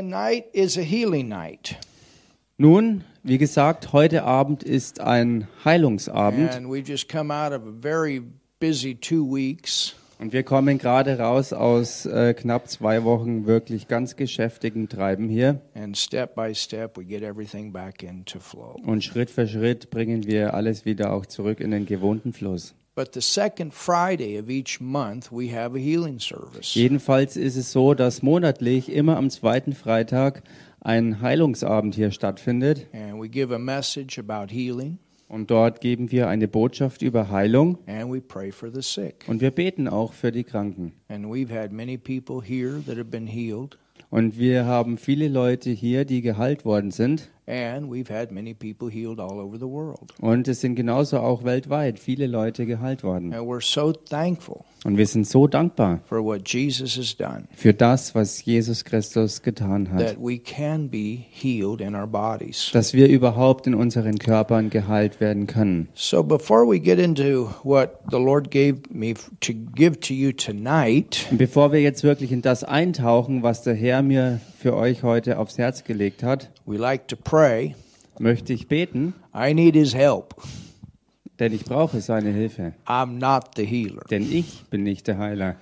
Tonight is a healing night. Nun, wie gesagt, heute Abend ist ein Heilungsabend And we just come out of a very busy two weeks. und wir kommen gerade raus aus äh, knapp zwei Wochen wirklich ganz geschäftigen Treiben hier And step by step, we get everything back into flow. und Schritt für Schritt bringen wir alles wieder auch zurück in den gewohnten Fluss. But the second Friday of each month, we have a healing service. Jedenfalls ist es so, dass monatlich immer am zweiten Freitag ein Heilungsabend hier stattfindet And we give a message about healing und dort geben wir eine Botschaft über Heilung and we pray for the sick. und wir beten auch für die Kranken. And we've had many people here that have been healed, Und wir haben viele Leute hier, die geheilt worden sind. And we've had many people healed all over the world. Und es sind genauso auch weltweit viele Leute geheilt worden. And we're so thankful Und wir sind so dankbar for what Jesus has done für das, was Jesus Christus getan hat. that we can be healed in our bodies. Dass wir überhaupt in unseren Körpern geheilt werden können. So before we get into what the Lord gave me to give to you tonight, bevor wir jetzt wirklich in das eintauchen, was der Herr mir für euch heute aufs Herz gelegt hat, we like to pray. möchte ich beten, I need his help. denn ich brauche seine Hilfe. I'm not the healer. Denn ich bin nicht der Heiler.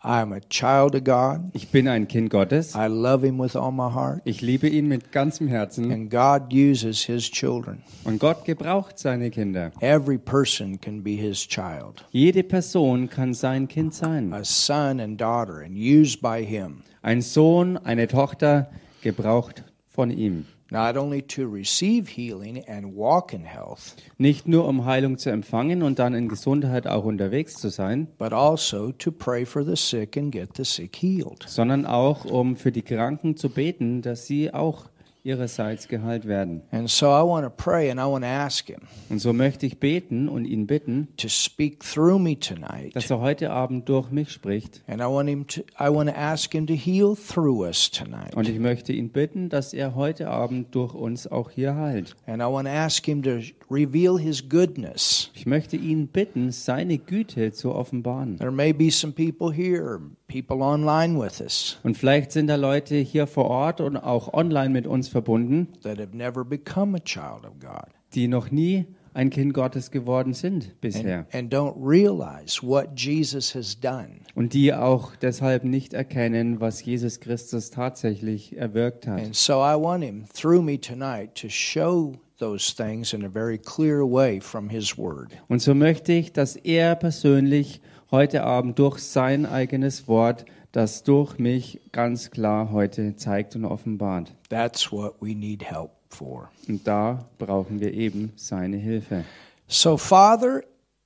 I'm a child of God. Ich bin ein Kind Gottes. I love him with all my heart. Ich liebe ihn mit ganzem Herzen. And God uses his children. Und Gott gebraucht seine Kinder. Every person can be his child, Jede Person kann sein Kind sein. a son and daughter, and used by him, Ein Sohn, eine Tochter, gebraucht von ihm. not only to receive healing and walk in health, Nicht nur um Heilung zu empfangen und dann in Gesundheit auch unterwegs zu sein, but also to pray for the sick and get the sick healed. sondern auch um für die Kranken zu beten, dass sie auch ihrerseits geheilt werden. And so I want to pray and I want to ask him Und so möchte ich beten und ihn bitten, to speak through me tonight. dass er heute Abend durch mich spricht. And I want him to I want to ask him to heal through us tonight. Und ich möchte ihn bitten, dass er heute Abend durch uns auch hier heilt. And I want to ask him to reveal his goodness. Ich möchte ihn bitten, seine Güte zu offenbaren. There may be some people here, people online with us Und vielleicht sind da Leute hier vor Ort und auch online mit uns verbunden, that have never become a child of God die noch nie ein Kind Gottes geworden sind bisher. and, and don't realize what Jesus has done. Und die auch deshalb nicht erkennen, was Jesus Christus tatsächlich erwirkt hat. And so I want him through me tonight to show those things in a very clear way from his word. Und so möchte ich, dass er persönlich heute Abend durch sein eigenes Wort das durch mich ganz klar heute zeigt und offenbart. That's what we need help for. Und da brauchen wir eben seine Hilfe. So, Father,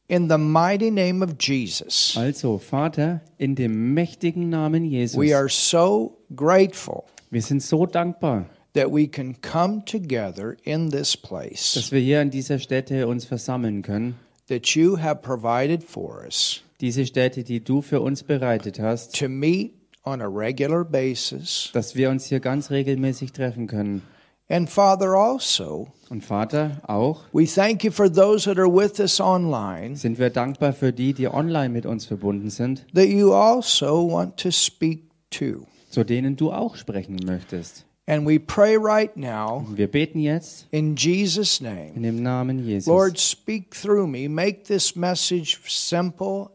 in the mighty name of Jesus, Also, Vater, in dem mächtigen Namen Jesus, we are so grateful wir sind so dankbar, that we can come together in this place dass wir hier an dieser Stätte uns versammeln können. that you have provided for us Diese Stätte, die du für uns bereitet hast, to meet on a regular basis. dass wir uns hier ganz regelmäßig treffen können. And Father, also, Und Vater, auch we thank you for those that are with us online, sind wir dankbar für die, die online mit uns verbunden sind, that you also want to speak to. zu denen du auch sprechen möchtest. And we pray right now Wir beten jetzt in Jesus' name. in dem Namen Jesus. Lord, speak through me. Make this message simple,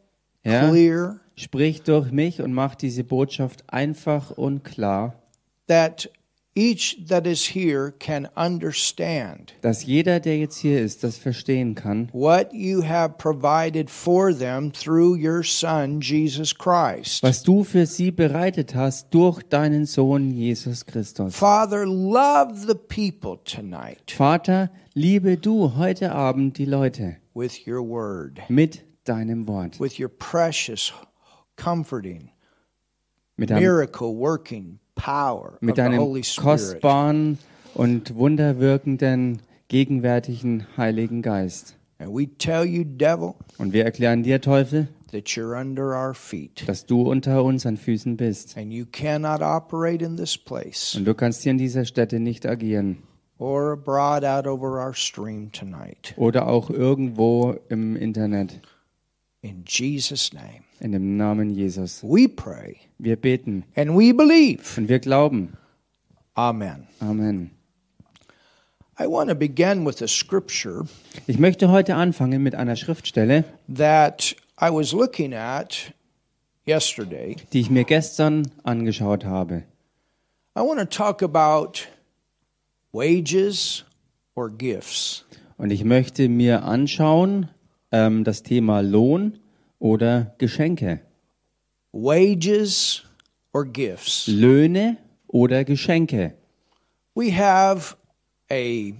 Clear, sprich durch mich und mach diese Botschaft einfach und klar, that each that is here can understand dass jeder, der jetzt hier ist, das verstehen kann, what you have provided for them through your Son, Jesus Christ. was du für sie bereitet hast durch deinen Sohn Jesus Christus. Father, love the people tonight Vater, liebe du heute Abend die Leute. with your word, mit deinem Wort, with your precious, comforting, mit deinem, miracle working power mit deinem kostbaren und wunderwirkenden, gegenwärtigen Heiligen Geist. And we tell you, devil, Und wir erklären dir, Teufel, that you're under our feet. dass du unter unseren Füßen bist. And you cannot operate in this place Und du kannst hier in dieser Stätte nicht agieren. or abroad out over our stream tonight. Oder auch irgendwo im Internet. In Jesus' name, In dem Namen Jesus. we pray Wir beten and we believe und wir glauben, Amen. Amen. I want to begin with a scripture Ich möchte heute anfangen mit einer Schriftstelle, that I was looking at yesterday. die ich mir gestern angeschaut habe. I want to talk about wages or gifts. Und ich möchte mir anschauen ähm, das Thema Lohn oder Geschenke. Wages or gifts. Löhne oder Geschenke. We have a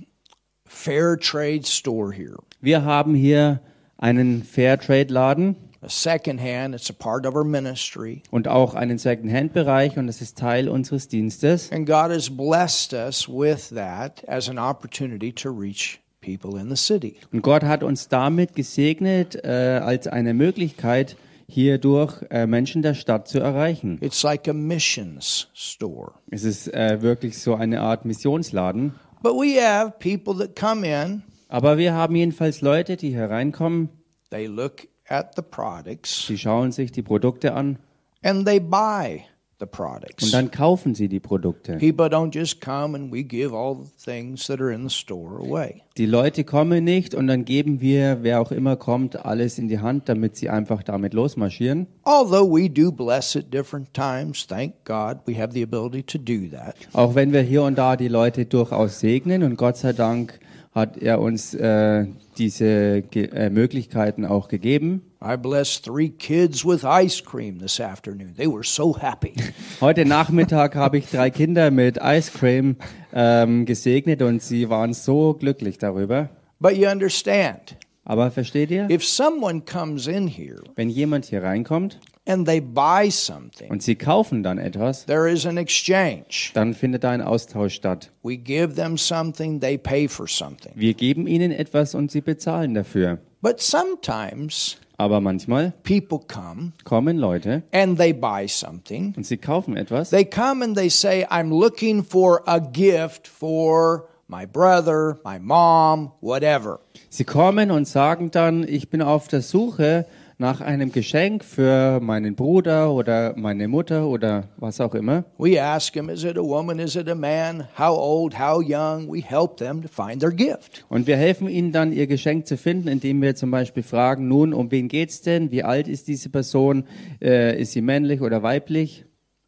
fair trade store here. Wir haben hier einen Fairtrade-Laden A secondhand, it's a part of our ministry. und auch einen Second-Hand-Bereich und das ist Teil unseres Dienstes. And God has blessed us with that as an opportunity to reach Und Gott hat uns damit gesegnet äh, als eine Möglichkeit, hierdurch äh, Menschen der Stadt zu erreichen. It's like a missions store. Es ist äh, wirklich so eine Art Missionsladen. But we have people that come in, Aber wir haben jedenfalls Leute, die hereinkommen, they look at the products, sie schauen sich die Produkte an and they buy the und products. dann kaufen sie die Produkte. People don't just come and we give all the things that are in the store away. Die Leute kommen nicht und dann geben wir, wer auch immer kommt, alles in die Hand, damit sie einfach damit losmarschieren. Although we do bless at different times, thank God we have the ability to do that. Auch wenn wir hier und da die Leute durchaus segnen und Gott sei Dank hat er uns äh, diese Ge äh, Möglichkeiten auch gegeben. I blessed three kids with ice cream this afternoon. They were so happy. Heute Nachmittag habe ich drei Kinder mit Ice Cream ähm, gesegnet und sie waren so glücklich darüber. But you understand, Aber versteht ihr? if someone comes in here Wenn jemand hier reinkommt and they buy something, und sie kaufen dann etwas, there is an exchange. dann findet da ein Austausch statt. We give them something, they pay for something. Wir geben ihnen etwas und sie bezahlen dafür. But sometimes Aber manchmal people come kommen Leute and they buy something. und sie kaufen etwas They come and they say, I'm looking for a gift for my brother, my mom, whatever. Sie kommen und sagen dann, ich bin auf der Suche nach einem Geschenk für meinen Bruder oder meine Mutter oder was auch immer. We ask them, is it a woman? Is it a man? How old? How young? We help them to find their gift. Und wir helfen ihnen dann, ihr Geschenk zu finden, indem wir zum Beispiel fragen, nun, um wen geht's denn? Wie alt ist diese Person? Äh, ist sie männlich oder weiblich?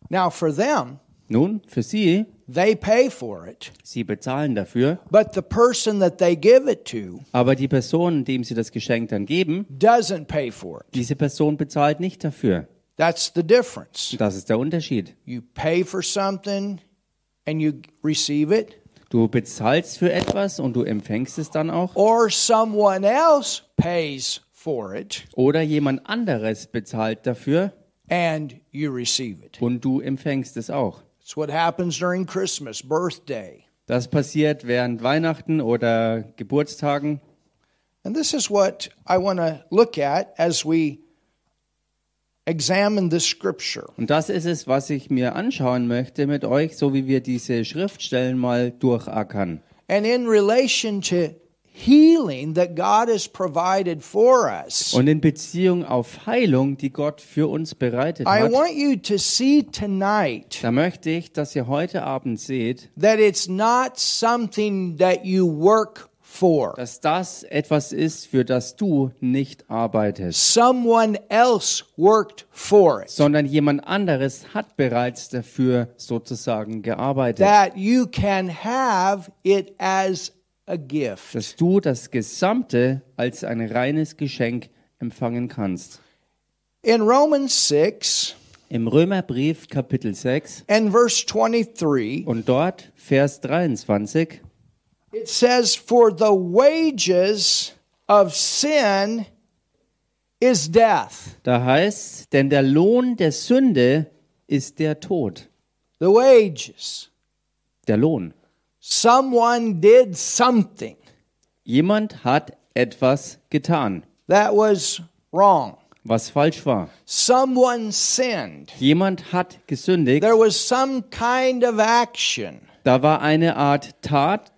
Now, for them, Nun, für sie, they pay for it, sie bezahlen dafür, but the person that they give it to aber die Person, dem sie das Geschenk dann geben, doesn't pay for it. diese Person bezahlt nicht dafür. That's the difference. Das ist der Unterschied. You pay for something and you receive it, Du bezahlst für etwas und du empfängst es dann auch. or someone else pays for it Oder jemand anderes bezahlt dafür and you receive it. und du empfängst es auch. It's what happens during Christmas, birthday. Das passiert während Weihnachten oder Geburtstagen. And this is what I want to look at as we examine this scripture. Und das ist es, was ich mir anschauen möchte mit euch, so wie wir diese Schriftstellen mal durchackern. And in relation to healing that God has provided for us, Und in Beziehung auf Heilung, die Gott für uns bereitet I hat, want you to see tonight da möchte ich, dass ihr heute Abend seht, that it's not something that you work for. dass das etwas ist, für das du nicht arbeitest, Someone else worked for it. sondern jemand anderes hat bereits dafür sozusagen gearbeitet. That you can have it as. Dass du das Gesamte als ein reines Geschenk empfangen kannst. In Romans 6 Im Römerbrief Kapitel 6 and verse 23, und dort Vers 23, it says, For the wages of sin is death. da heißt, denn der Lohn der Sünde ist der Tod. The wages. Der Lohn. Someone did something Jemand hat etwas getan, that was wrong. was falsch war. Someone sinned. Jemand hat gesündigt. There was some kind of action Da war eine Art Tat,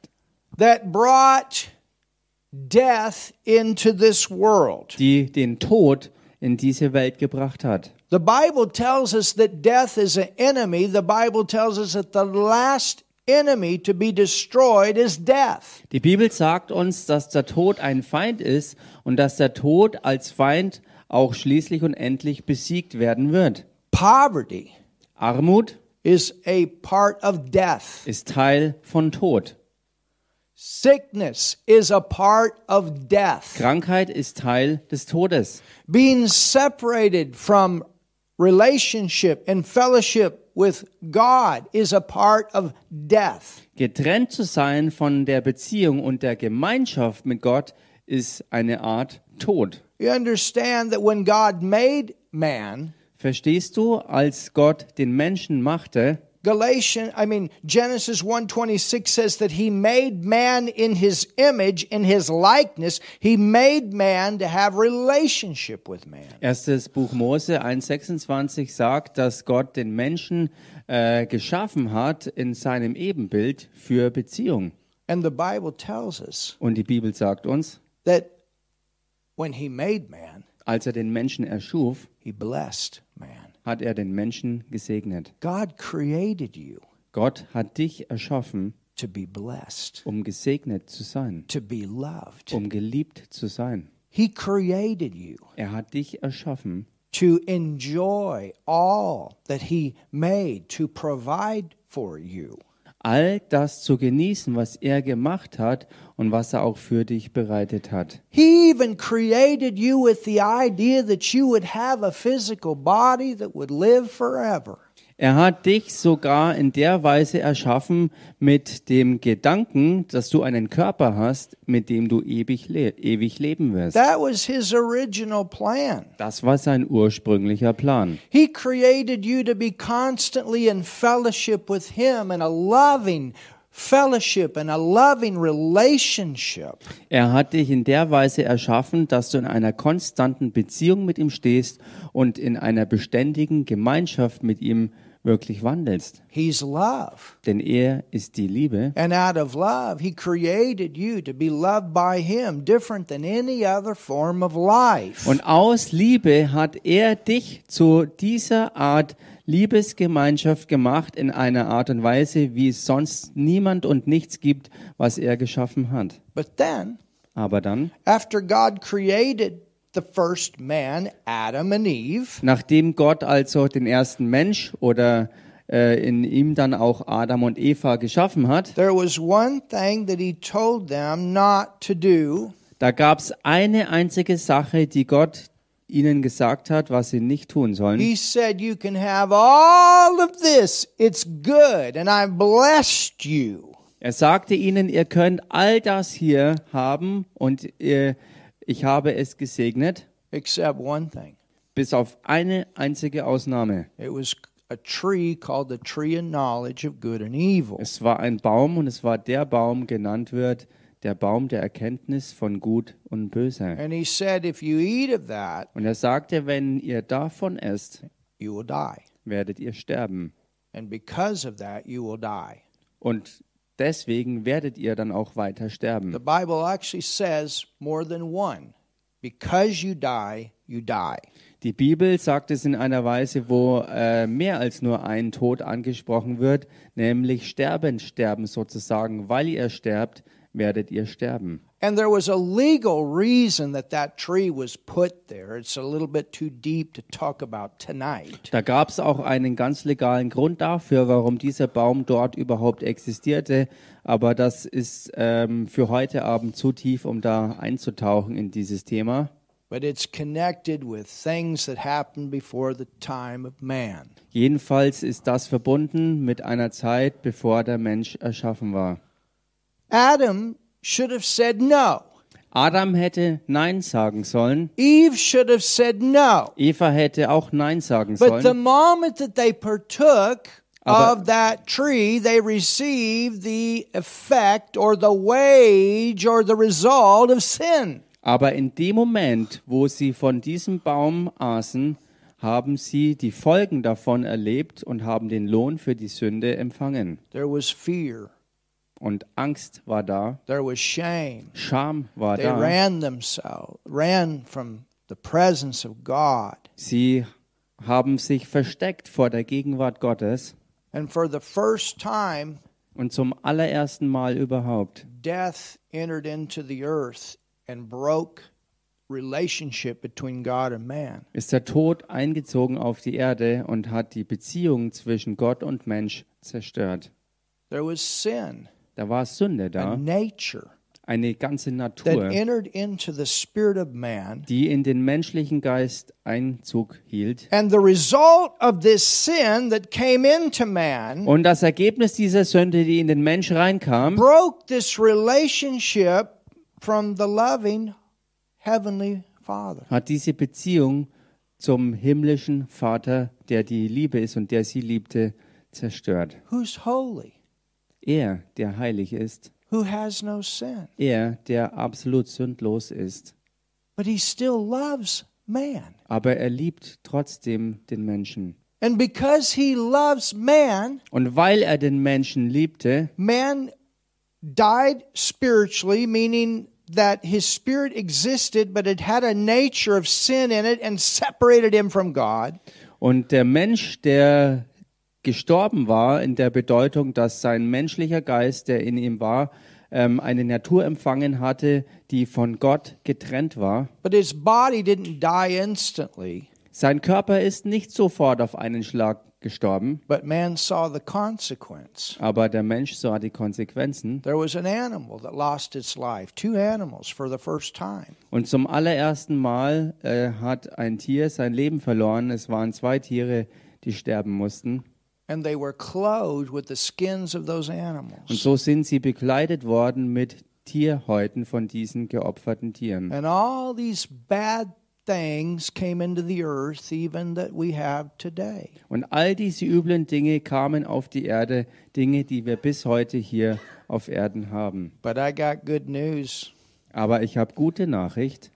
that brought death into this world. die den Tod in diese Welt gebracht hat. The Bible tells us that death is an enemy. The Bible tells us that the last enemy to be destroyed is death. Die Bibel sagt uns, dass der Tod ein Feind ist und dass der Tod als Feind auch schließlich und endlich besiegt werden wird. Poverty Armut is a part of death. ist Teil von Tod. Sickness is a part of death. Krankheit ist Teil des Todes. Being separated from relationship and fellowship with God is a part of death. Getrennt zu sein von der Beziehung und der Gemeinschaft mit Gott ist eine Art Tod. You understand that when God made man, Verstehst du, als Gott den Menschen machte, Galatians, I mean Genesis 1:26 says that he made man in his image, in his likeness. He made man to have relationship with man. erstes Buch Mose 1,26 sagt, dass Gott den Menschen äh, geschaffen hat in seinem Ebenbild für Beziehung. And the Bible tells us Und die Bibel sagt uns, that when he made man, als er den Menschen erschuf, he blessed man. Hat er den Menschen gesegnet. God created you Gott hat dich erschaffen, to be blessed, um gesegnet zu sein, to be loved. um geliebt zu sein. He created you Er hat dich erschaffen, to enjoy all that he made to provide for you. All das zu genießen, was er gemacht hat und was er auch für dich bereitet hat. He even created you with the idea that you would have a physical body that would live forever. Er hat dich sogar in der Weise erschaffen mit dem Gedanken, dass du einen Körper hast, mit dem du ewig, le ewig leben wirst. That was his original plan. Das war sein ursprünglicher Plan. He created you to be constantly in fellowship with him and a loving fellowship and a loving relationship. Er hat dich in der Weise erschaffen, dass du in einer konstanten Beziehung mit ihm stehst und in einer beständigen Gemeinschaft mit ihm wirklich wandelst. He's love. Denn er ist die Liebe. And out of love, he created you to be loved by him, different than any other form of life. Und aus Liebe hat er dich zu dieser Art Liebesgemeinschaft gemacht in einer Art und Weise, wie es sonst niemand und nichts gibt, was er geschaffen hat. But then, Aber dann, after God created the first man, Adam and Eve, nachdem Gott also den ersten Mensch oder äh, in ihm dann auch Adam und Eva geschaffen hat, there was one thing that he told them not to do, da gab es eine einzige Sache, die Gott ihnen gesagt hat, was sie nicht tun sollen. He said, You can have all of this. It's good, and I've blessed you. Er sagte ihnen, ihr könnt all das hier haben und ihr, ich habe es gesegnet, Except one thing. bis auf eine einzige Ausnahme. It was a tree called the tree of knowledge of good and evil. Es war ein Baum und es war der Baum genannt wird, der Baum der Erkenntnis von Gut und Böse. And he said, If you eat of that, Und er sagte, wenn ihr davon esst, you will die. werdet ihr sterben. And because of that, you will die. Und deswegen werdet ihr dann auch weiter The sterben. Bible actually says more than one. Because you die, you die. Die Bibel sagt es in einer Weise, wo äh, mehr als nur ein Tod angesprochen wird, nämlich sterben, sterben sozusagen. Weil ihr sterbt, werdet ihr sterben. And there was a legal reason that that tree was put there. It's a little bit too deep to talk about tonight. Da gab es auch einen ganz legalen Grund dafür, warum dieser Baum dort überhaupt existierte. Aber das ist ähm, für heute Abend zu tief, um da einzutauchen in dieses Thema. But it's connected with things that happened before the time of man. Jedenfalls ist das verbunden mit einer Zeit, bevor der Mensch erschaffen war. Adam should have said no. Adam hätte Nein sagen sollen. Eve should have said no. Eva hätte auch Nein sagen But the sollen. moment that they partook Aber- of that tree, they received the effect or the wage or the result of sin. Aber in dem Moment, wo sie von diesem Baum aßen, haben sie die Folgen davon erlebt und haben den Lohn für die Sünde empfangen. There was fear, Und Angst war da, there was shame. Scham war They da. ran themselves, ran from the presence of God. Sie haben sich versteckt vor der Gegenwart Gottes. And for the first time Und zum allerersten Mal überhaupt death entered into the earth and broke relationship between God and man. ist der Tod eingezogen auf die Erde und hat die Beziehung zwischen Gott und Mensch zerstört. There was sin, Da war Sünde a da, nature eine ganze that Natur, entered into the spirit of man. die in den menschlichen Geist Einzug hielt. And the result of this sin that came into man Und das Ergebnis dieser Sünde, die in den Mensch reinkam, broke this relationship from the loving heavenly Father. hat diese Beziehung zum himmlischen Vater, der die Liebe ist und der sie liebte, zerstört. Who's holy, Er, der heilig ist, who has no sin, er, der absolut sündlos ist, but he still loves man. aber er liebt trotzdem den Menschen. And because he loves man, Und weil er den Menschen liebte, man died spiritually, meaning that his spirit existed, but it had a nature of sin in it and separated him from God. und der Mensch, der gestorben war, in der Bedeutung, dass sein menschlicher Geist, der in ihm war, ähm, eine Natur empfangen hatte, die von Gott getrennt war. But his body didn't die instantly, Sein Körper ist nicht sofort auf einen Schlag gestorben, but man saw the consequence. aber der Mensch sah die Konsequenzen. There was an animal that lost its life, two animals for the first time. Und zum allerersten Mal äh, hat ein Tier sein Leben verloren. Es waren zwei Tiere, die sterben mussten. And they were clothed with the skins of those Und so sind sie bekleidet worden mit Tierhäuten von diesen geopferten Tieren. And all these bad things came into the earth, even that we have today. Und all diese üblen Dinge kamen auf die Erde, Dinge, die wir bis heute hier auf Erden haben. But I got good news. Aber ich habe gute Nachricht.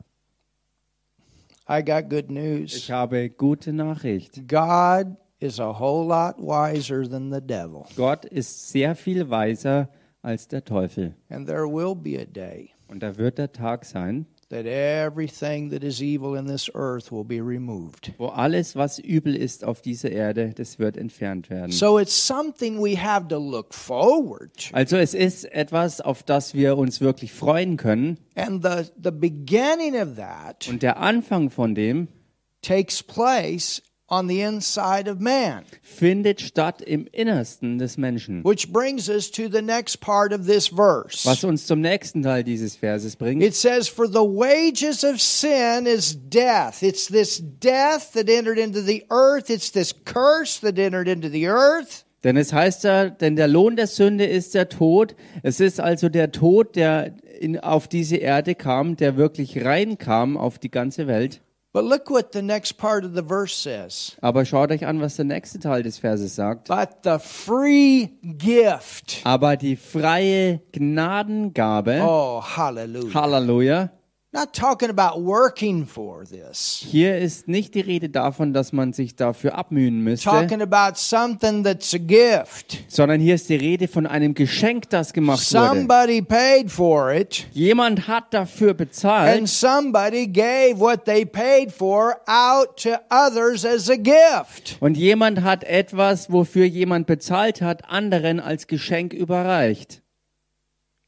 I got good Ich news. habe gute Nachricht. God is a whole lot wiser than the devil. Gott ist sehr viel weiser als der Teufel. And there will be a day Und da wird der Tag sein, that everything that is evil in this earth will be removed. wo alles, was übel ist auf dieser Erde, das wird entfernt werden. So it's something we have to look forward to. Also es ist etwas, auf das wir uns wirklich freuen können. And the, the beginning of that Und der Anfang von dem takes place on the inside of man. findet statt im Innersten des Menschen. Which brings us to the next part of this verse. Was uns zum nächsten Teil dieses Verses bringt. It says, For the wages of sin is death. It's this death that entered into the earth, it's this curse that entered into the earth. Denn es heißt ja, denn der Lohn der Sünde ist der Tod. Es ist also der Tod, der in, auf diese Erde kam, der wirklich reinkam auf die ganze Welt. But look what the next part of the verse says. Aber schaut euch an, was der nächste Teil des Verses sagt. But the free gift. Aber die freie Gnadengabe, Oh, hallelujah. Halleluja, Not talking about working for this. hier ist nicht die Rede davon, dass man sich dafür abmühen müsste, Talking about something that's a gift. sondern hier ist die Rede von einem Geschenk, das gemacht wurde. Somebody paid for it, Jemand hat dafür bezahlt and somebody gave what they paid for out to others as a gift. und jemand hat etwas, wofür jemand bezahlt hat, anderen als Geschenk überreicht.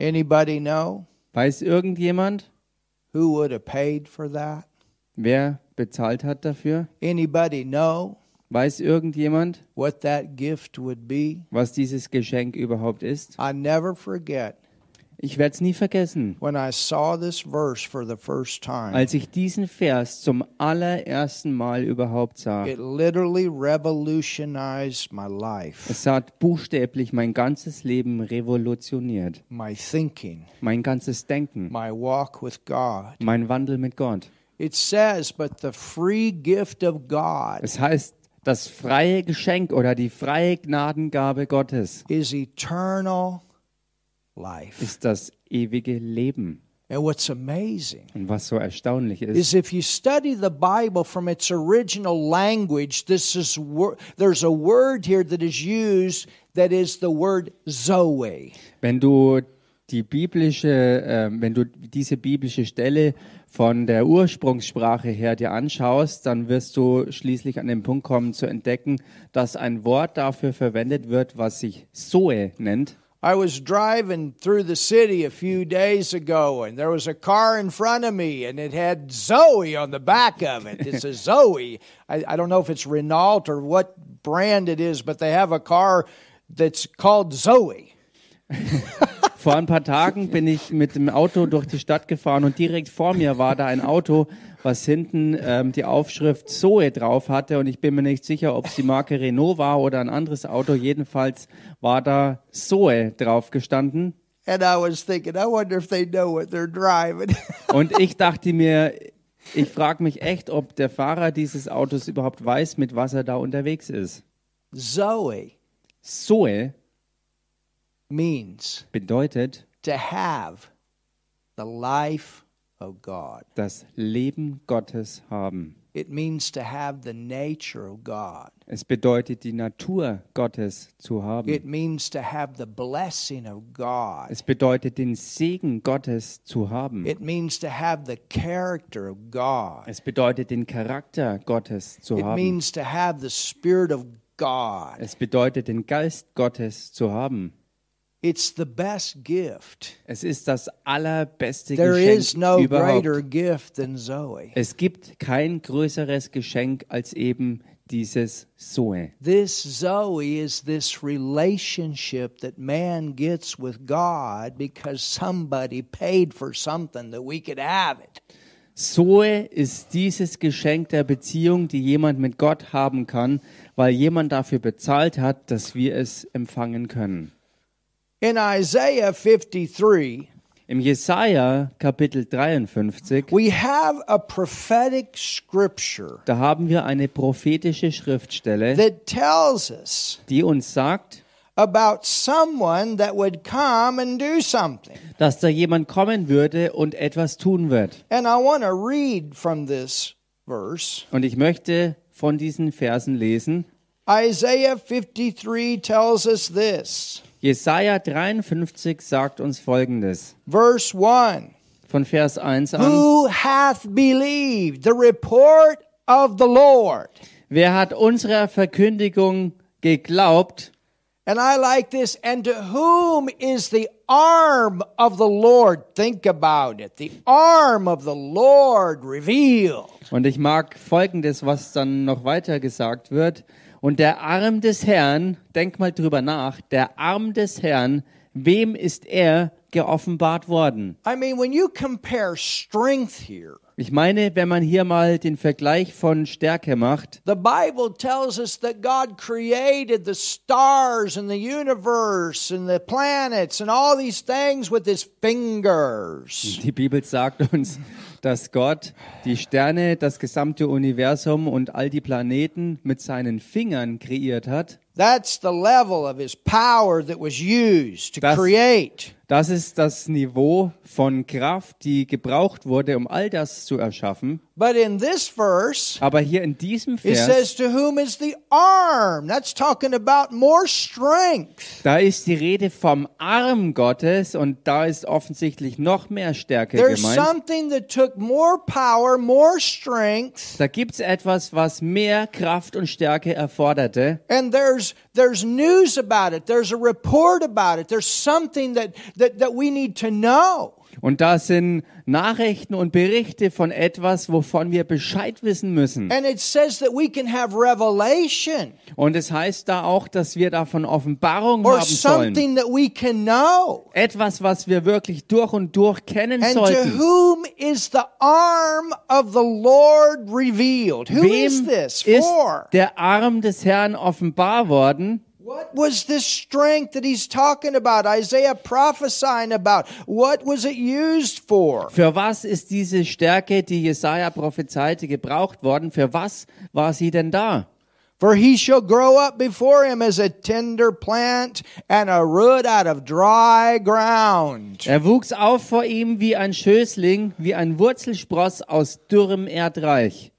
Anybody know Weiß irgendjemand, who would have paid for that? wer bezahlt hat dafür? Anybody know Weiß irgendjemand, what that gift would be? was dieses Geschenk überhaupt ist? I never forget Ich werde es nie vergessen. when I saw this verse for the first time. Als ich diesen Vers zum allerersten Mal überhaupt sah, It literally revolutionized my life, es hat buchstäblich mein ganzes Leben revolutioniert. my thinking, Mein ganzes Denken, my walk with God. mein Wandel mit Gott. It says, but the free gift of God Es heißt, das freie Geschenk oder die freie Gnadengabe Gottes is eternal life. ist das ewige Leben. And what's amazing Und was so erstaunlich ist, is if you study the Bible from its original language, this is there's a word here that is used that is the word Zoe. wenn du die biblische, äh, wenn du diese biblische Stelle von der Ursprungssprache her dir anschaust, dann wirst du schließlich an den Punkt kommen zu entdecken, dass ein Wort dafür verwendet wird, was sich Zoe nennt. I was driving through the city a few days ago, and there was a car in front of me, and it had Zoe on the back of it. It's a Zoe. I, I don't know if it's Renault or what brand it is, but they have a car that's called Zoe. Vor ein paar Tagen bin ich mit dem Auto durch die Stadt gefahren und direkt vor mir war da ein Auto, was hinten ähm, die Aufschrift Zoe drauf hatte und ich bin mir nicht sicher, ob es die Marke Renault war oder ein anderes Auto. Jedenfalls war da Zoe drauf gestanden. Und ich dachte mir, ich frage mich echt, ob der Fahrer dieses Autos überhaupt weiß, mit was er da unterwegs ist. Zoe Zoe means bedeutet to have the life of God. das Leben Gottes haben. It means to have the nature of God. Es bedeutet die Natur Gottes zu haben. It means to have the blessing of God. Es bedeutet den Segen Gottes zu haben. It means to have the character of God. Es bedeutet den Charakter Gottes zu It haben. means to have the Spirit of God. Es bedeutet den Geist Gottes zu haben. It's the best gift. Es ist das allerbeste There is Geschenk no greater überhaupt. gift than Zoe. Es gibt kein größeres Geschenk als eben dieses Zoe. This Zoe is this relationship that man gets with God because somebody paid for something that we could have it. Zoe ist dieses Geschenk der Beziehung, die jemand mit Gott haben kann, weil jemand dafür bezahlt hat, dass wir es empfangen können. In Isaiah 53, Im Jesaja Kapitel 53, we have a prophetic scripture da haben wir eine prophetische Schriftstelle, that tells us die uns sagt, about someone that would come and do something. dass da jemand kommen würde und etwas tun wird. And I want to read from this verse. Und ich möchte von diesen Versen lesen. Isaiah 53 tells us this. Jesaja 53 sagt uns folgendes. Verse 1 Von Vers 1 an. Who hath believed the report of the Lord? Wer hat unserer Verkündigung geglaubt? And I like this. And to whom is the arm of the Lord? Think about it. The arm of the Lord revealed. Und ich mag folgendes, was dann noch weiter gesagt wird. Und der Arm des Herrn, denk mal drüber nach, der Arm des Herrn, wem ist er geoffenbart worden? I mean, when you compare strength here, Ich meine, wenn man hier mal den Vergleich von Stärke macht, the Bible tells us that God created the stars and the universe and the planets and all these things with his fingers. die Bibel sagt uns, dass Gott die Sterne, das gesamte Universum und all die Planeten mit seinen Fingern kreiert hat. That's the level of his power that was used to Das- create. Das ist das Niveau von Kraft, die gebraucht wurde, um all das zu erschaffen. But in this verse, Aber hier in diesem it Vers, says, To whom is the arm? That's talking about more strength. da ist die Rede vom Arm Gottes und da ist offensichtlich noch mehr Stärke There's gemeint. something that took more power, more strength, Da gibt es etwas, was mehr Kraft und Stärke erforderte. and there's there's news about it. There's a report about it. There's something that that, that we need to know. Und da sind Nachrichten und Berichte von etwas, wovon wir Bescheid wissen müssen. And it says that we can have revelation Und es heißt da auch, dass wir davon Offenbarung haben sollen. something that we can know. Etwas, was wir wirklich durch und durch kennen And sollten. whom is the arm of the Lord revealed? Who is Wem ist der Arm des Herrn offenbar worden? What was this strength that he's talking about? Isaiah prophesying about. What was it used for? Für was ist diese Stärke, die Jesaja prophezeite, gebraucht worden? Für was war sie denn da? For he shall grow up before him as a tender plant and a root out of dry ground. Er wuchs auf vor ihm wie ein Schößling, wie ein Wurzelspross aus dürrem Erdreich.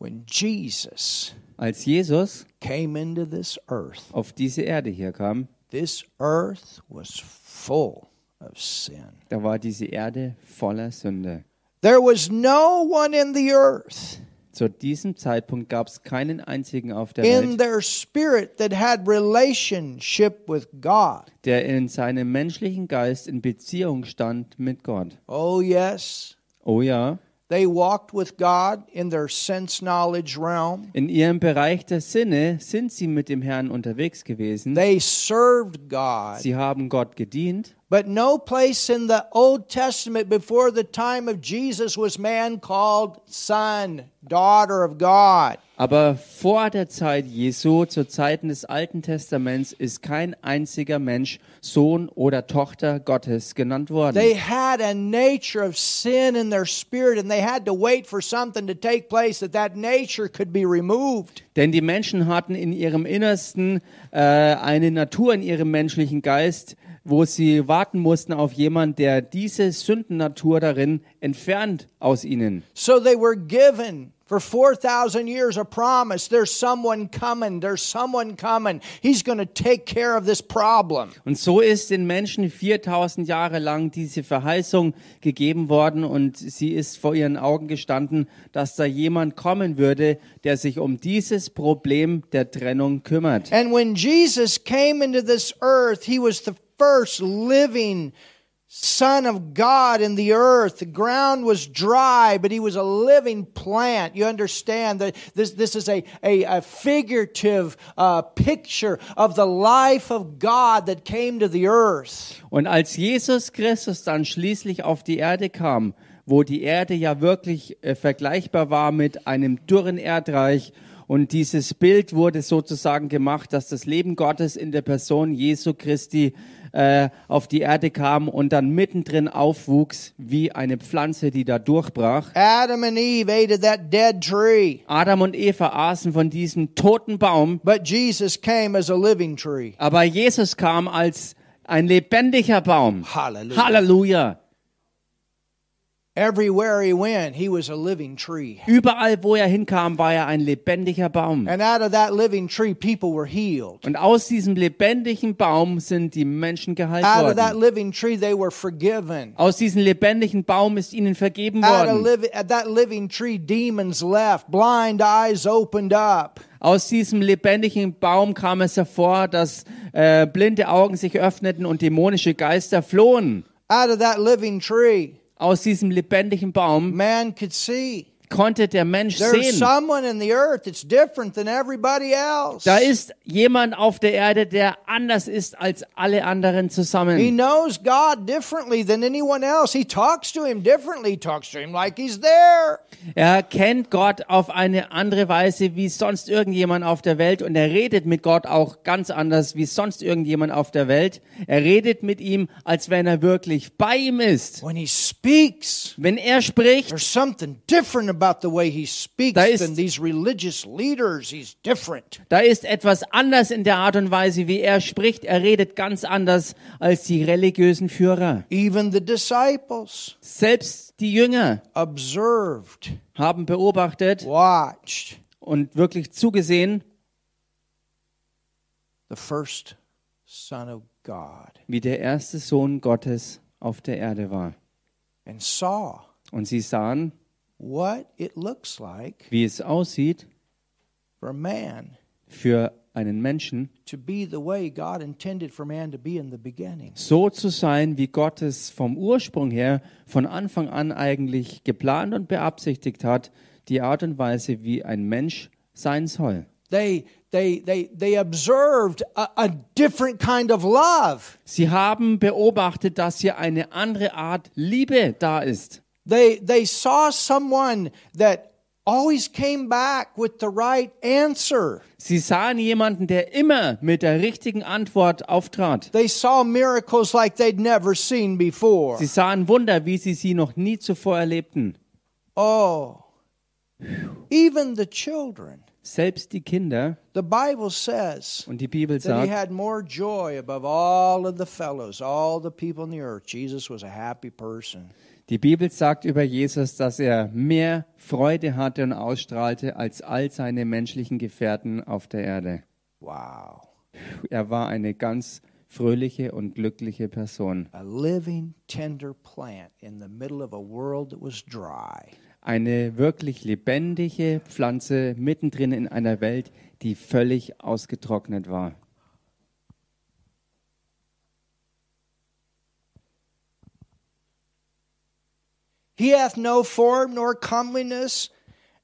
When Jesus Als Jesus came into this earth, auf diese Erde hier kam, this earth was full of sin. da war diese Erde voller Sünde. There was no one in the earth Zu diesem Zeitpunkt gab es keinen einzigen auf der in Welt, their spirit that had relationship with God. der in seinem menschlichen Geist in Beziehung stand mit Gott. Oh, yes. Oh ja, They walked with God in their sense knowledge realm. in ihrem Bereich der Sinne sind sie mit dem Herrn unterwegs gewesen. They served God. Sie haben Gott gedient. But no place in the Old Testament before the time of Jesus was man called son, daughter of God. Aber vor der Zeit Jesu, zu Zeiten des Alten Testaments, ist kein einziger Mensch Sohn oder Tochter Gottes genannt worden. They had a nature of sin in their spirit and they had to wait for something to take place that that nature could be removed. Denn die Menschen hatten in ihrem Innersten äh, eine Natur in ihrem menschlichen Geist, wo sie warten mussten auf jemand, der diese Sündennatur darin entfernt aus ihnen. So they were given for 4,000 years a promise there's someone coming, there's someone coming. He's going to take care of this problem. Und so ist den Menschen 4000 Jahre lang diese Verheißung gegeben worden und sie ist vor ihren Augen gestanden, dass da jemand kommen würde, der sich um dieses Problem der Trennung kümmert. And when Jesus came into this earth, he was the first living Son of God in the earth. The ground was dry, but he was a living plant. You understand that this, this is a, a, a figurative uh, picture of the life of God that came to the earth. Und als Jesus Christus dann schließlich auf die Erde kam, wo die Erde ja wirklich äh, vergleichbar war mit einem dürren Erdreich, und dieses Bild wurde sozusagen gemacht, dass das Leben Gottes in der Person Jesu Christi äh, auf die Erde kam und dann mittendrin aufwuchs wie eine Pflanze, die da durchbrach. Adam and Eve ate of that dead tree, Adam und Eva aßen von diesem toten Baum, but Jesus came as a living tree. aber Jesus kam als ein lebendiger Baum. Hallelujah. Halleluja. Everywhere he went, he was a living tree. Überall, wo er hinkam, war er ein lebendiger Baum. And out of that living tree, people were healed. Und aus diesem lebendigen Baum sind die Menschen geheilt Out of that worden. living tree, they were forgiven. Aus diesem lebendigen Baum ist ihnen vergeben Out of worden. at that living tree, demons left, blind eyes opened up. Aus diesem lebendigen Baum kam es hervor, dass äh, blinde Augen sich öffneten und dämonische Geister flohen. Out of that living tree, Aus diesem lebendigen Baum man could see. Konnte der Mensch sehen. someone in the earth that's different than everybody else. Da ist jemand auf der Erde, der anders ist als alle anderen He zusammen. knows God differently than anyone else. He talks to him differently. He talks to him like he's there. Er kennt Gott auf eine andere Weise wie sonst irgendjemand auf der Welt und er redet mit Gott auch ganz anders wie sonst irgendjemand auf der Welt. Er redet mit ihm, als wenn er wirklich bei ihm ist. When he speaks, Wenn er spricht, there's something different about the way he speaks Da ist- than these religious leaders. He's different. da ist etwas anders in der Art und Weise, wie er spricht. Er redet ganz anders als die religiösen Führer. Even the disciples Selbst die Jünger observed, haben beobachtet watched und wirklich zugesehen, the first Son of God wie der erste Sohn Gottes auf der Erde war. and saw Und sie sahen, what it looks like wie es aussieht for man für einen Menschen, to be the way God intended for man to be in the beginning. so zu sein, wie Gott es vom Ursprung her, von Anfang an eigentlich geplant und beabsichtigt hat, die Art und Weise, wie ein Mensch sein soll. Sie haben beobachtet, dass hier eine andere Art Liebe da ist. They they saw someone that always came back with the right answer. Sie sahen jemanden, der immer mit der richtigen Antwort auftrat. They saw miracles like they'd never seen before. Sie sahen Wunder, wie sie sie noch nie zuvor erlebten. Oh. Even the children. Selbst die Kinder, The Bible says und die Bibel that he had more joy above all of the fellows, all the people on the earth. Jesus was a happy person. Die Bibel sagt über Jesus, dass er mehr Freude hatte und ausstrahlte als all seine menschlichen Gefährten auf der Erde. Wow. Er war eine ganz fröhliche und glückliche Person. A living, tender plant in the middle of a world that was dry. Eine wirklich lebendige Pflanze mittendrin in einer Welt, die völlig ausgetrocknet war. He hath no form nor comeliness.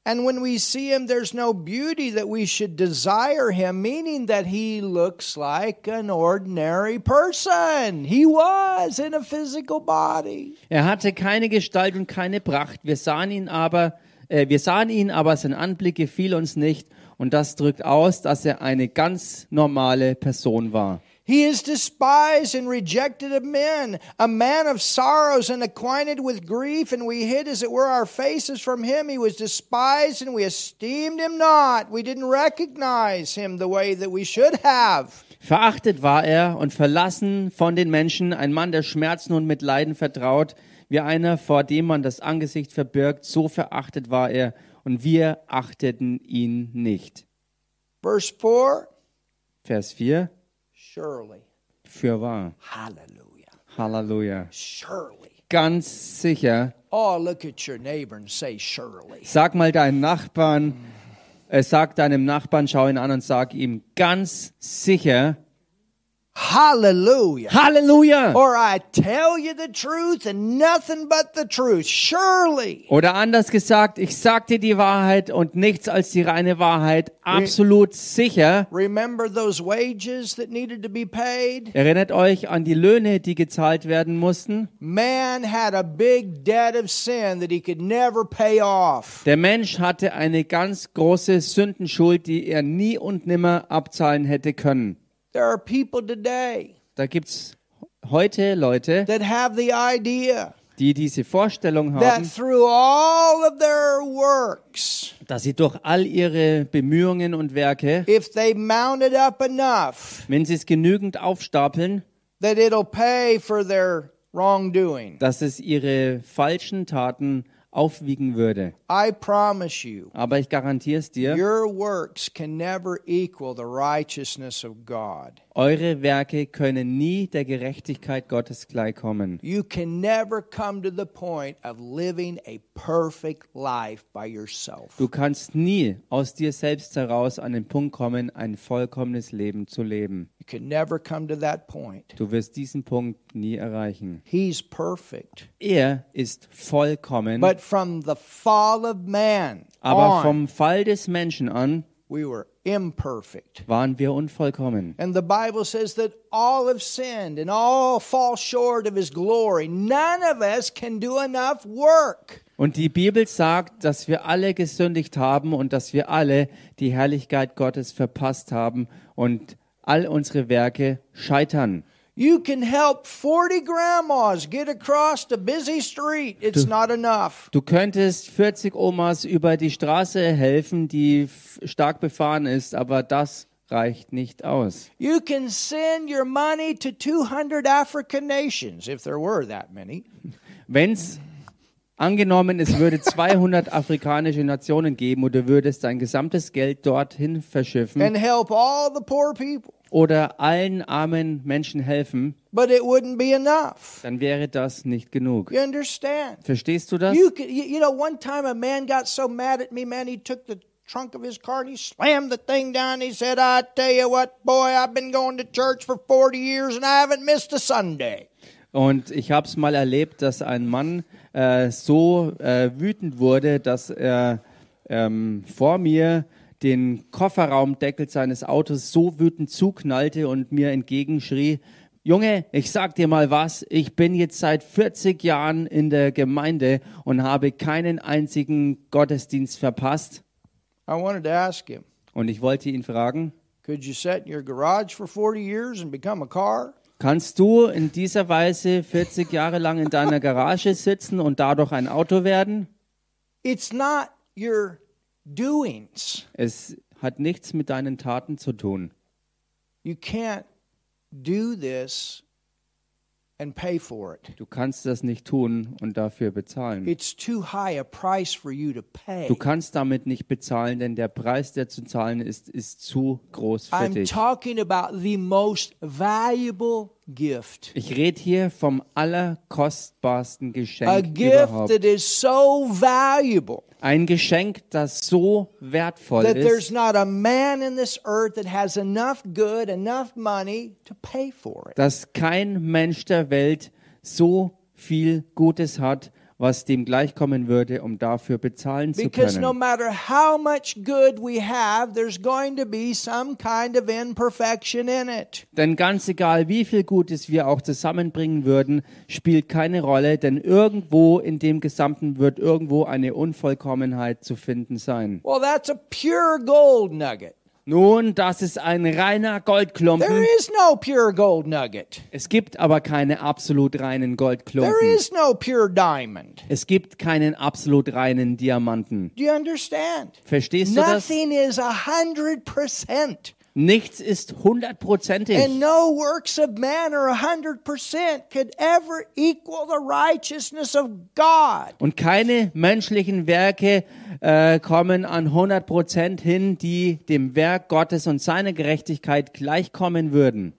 And when we see him, there's no beauty that we should desire him, meaning that he looks like an ordinary person. He was in a physical body. Er hatte keine Gestalt und keine Pracht. Wir sahen ihn aber, äh, wir sahen ihn, aber sein Anblick gefiel uns nicht. Und das drückt aus, dass er eine ganz normale Person war. He is despised and rejected of men, a man of sorrows and acquainted with grief, and we hid as it were our faces from him. He was despised and we esteemed him not. We didn't recognize him the way that we should have. Verachtet war er und verlassen von den Menschen, ein Mann, der Schmerzen und mit Leiden vertraut, wie einer, vor dem man das Angesicht verbirgt, so verachtet war er, und wir achteten ihn nicht. Verse 4 Vers 4, Surely. fürwahr. Hallelujah. Halleluja. Surely. Ganz sicher, Oh, look at your neighbor and say, Surely. sag mal deinem Nachbarn, äh, sag deinem Nachbarn, schau ihn an und sag ihm ganz sicher, Hallelujah. Halleluja! Or I tell you the truth and nothing but the truth. Surely. Oder anders gesagt, ich sag dir die Wahrheit und nichts als die reine Wahrheit, absolut sicher. Remember those wages that needed to be paid? Erinnert euch an die Löhne, die gezahlt werden mussten? Man had a big debt of sin that he could never pay off. Der Mensch hatte eine ganz große Sündenschuld, die er nie und nimmer abzahlen hätte können. There are people today Da gibt's heute Leute, that have the idea die diese Vorstellung that haben, through all of their works, dass sie durch all ihre Bemühungen und Werke, if they mount it up enough, wenn sie es genügend aufstapeln, that it'll pay for their wrongdoing. dass es ihre falschen Taten aufwiegen würde. I promise you, Aber ich garantiere es dir, your works can never equal the righteousness of God. eure Werke können nie der Gerechtigkeit Gottes gleichkommen. You can never come to the point of living a perfect life by yourself. Du kannst nie aus dir selbst heraus an den Punkt kommen, ein vollkommenes Leben zu leben. You can never come to that point. Du wirst diesen Punkt nie erreichen. He's perfect. Er ist vollkommen, But from the fall of man aber on, vom Fall des Menschen an we were imperfect. waren wir unvollkommen. And the Bible says that all have sinned and all fall short of his glory. None of us can do enough work. Und die Bibel sagt, dass wir alle gesündigt haben und dass wir alle die Herrlichkeit Gottes verpasst haben und all unsere Werke scheitern. You can help 40 grandmas get across the busy street. It's not enough. Du könntest 40 Omas über die Straße helfen, die stark befahren ist, aber das reicht nicht aus. You can send your money to 200 African nations, if there were that many. Wenn's angenommen, es würde 200 afrikanische Nationen geben und du würdest dein gesamtes Geld dorthin verschiffen and help all the poor people. oder allen armen Menschen helfen, But it wouldn't be enough. dann wäre das nicht genug. You understand? Verstehst du das? You, could, you, you know, one time a man got so mad at me, man, he took the trunk of his car and he slammed the thing down. He said, I tell you what, boy, I've been going to church for 40 years and I haven't missed a Sunday. Und ich habe es mal erlebt, dass ein Mann äh, so äh, wütend wurde, dass er ähm, vor mir den Kofferraumdeckel seines Autos so wütend zuknallte und mir entgegenschrie, Junge, ich sag dir mal was, ich bin jetzt seit 40 Jahren in der Gemeinde und habe keinen einzigen Gottesdienst verpasst. I wanted to ask him, Und ich wollte ihn fragen, could you sit in your garage for 40 years and become a car? Kannst du in dieser Weise 40 Jahre lang in deiner Garage sitzen und dadurch ein Auto werden? It's not your doings. Es hat nichts mit deinen Taten zu tun. You can't do this and pay for it. Du kannst das nicht tun und dafür bezahlen. It's too high a price for you to pay. Du kannst damit nicht bezahlen, denn der Preis, der zu zahlen ist, ist zu groß für I'm dich. talking about the most valuable gift. Ich rede hier vom allerkostbarsten A Geschenk gift überhaupt. that is so valuable Ein Geschenk, das so wertvoll that there's ist, not a man in this earth that has enough good, enough money to pay for it. dass kein Mensch der Welt so viel Gutes hat, was dem gleichkommen würde, um dafür bezahlen zu Because no können. matter how much good we have, there's going to be some kind of imperfection in it. Denn ganz egal, wie viel Gutes wir auch zusammenbringen würden, spielt keine Rolle, denn irgendwo in dem Gesamten wird irgendwo eine Unvollkommenheit zu finden sein. Well, that's a pure gold nugget. Nun, das ist ein reiner There Goldklumpen. is no pure gold nugget. Es gibt aber keine absolut reinen There Goldklumpen. is no pure diamond. Es gibt keinen absolut reinen Diamanten. Do you understand? Verstehst du das? Nothing is a hundred percent. Nichts ist hundertprozentig. And no works of man or a hundred percent could ever equal the righteousness of God. Und keine menschlichen Werke äh, kommen an 100% hin, die dem Werk Gottes und seiner Gerechtigkeit gleichkommen würden.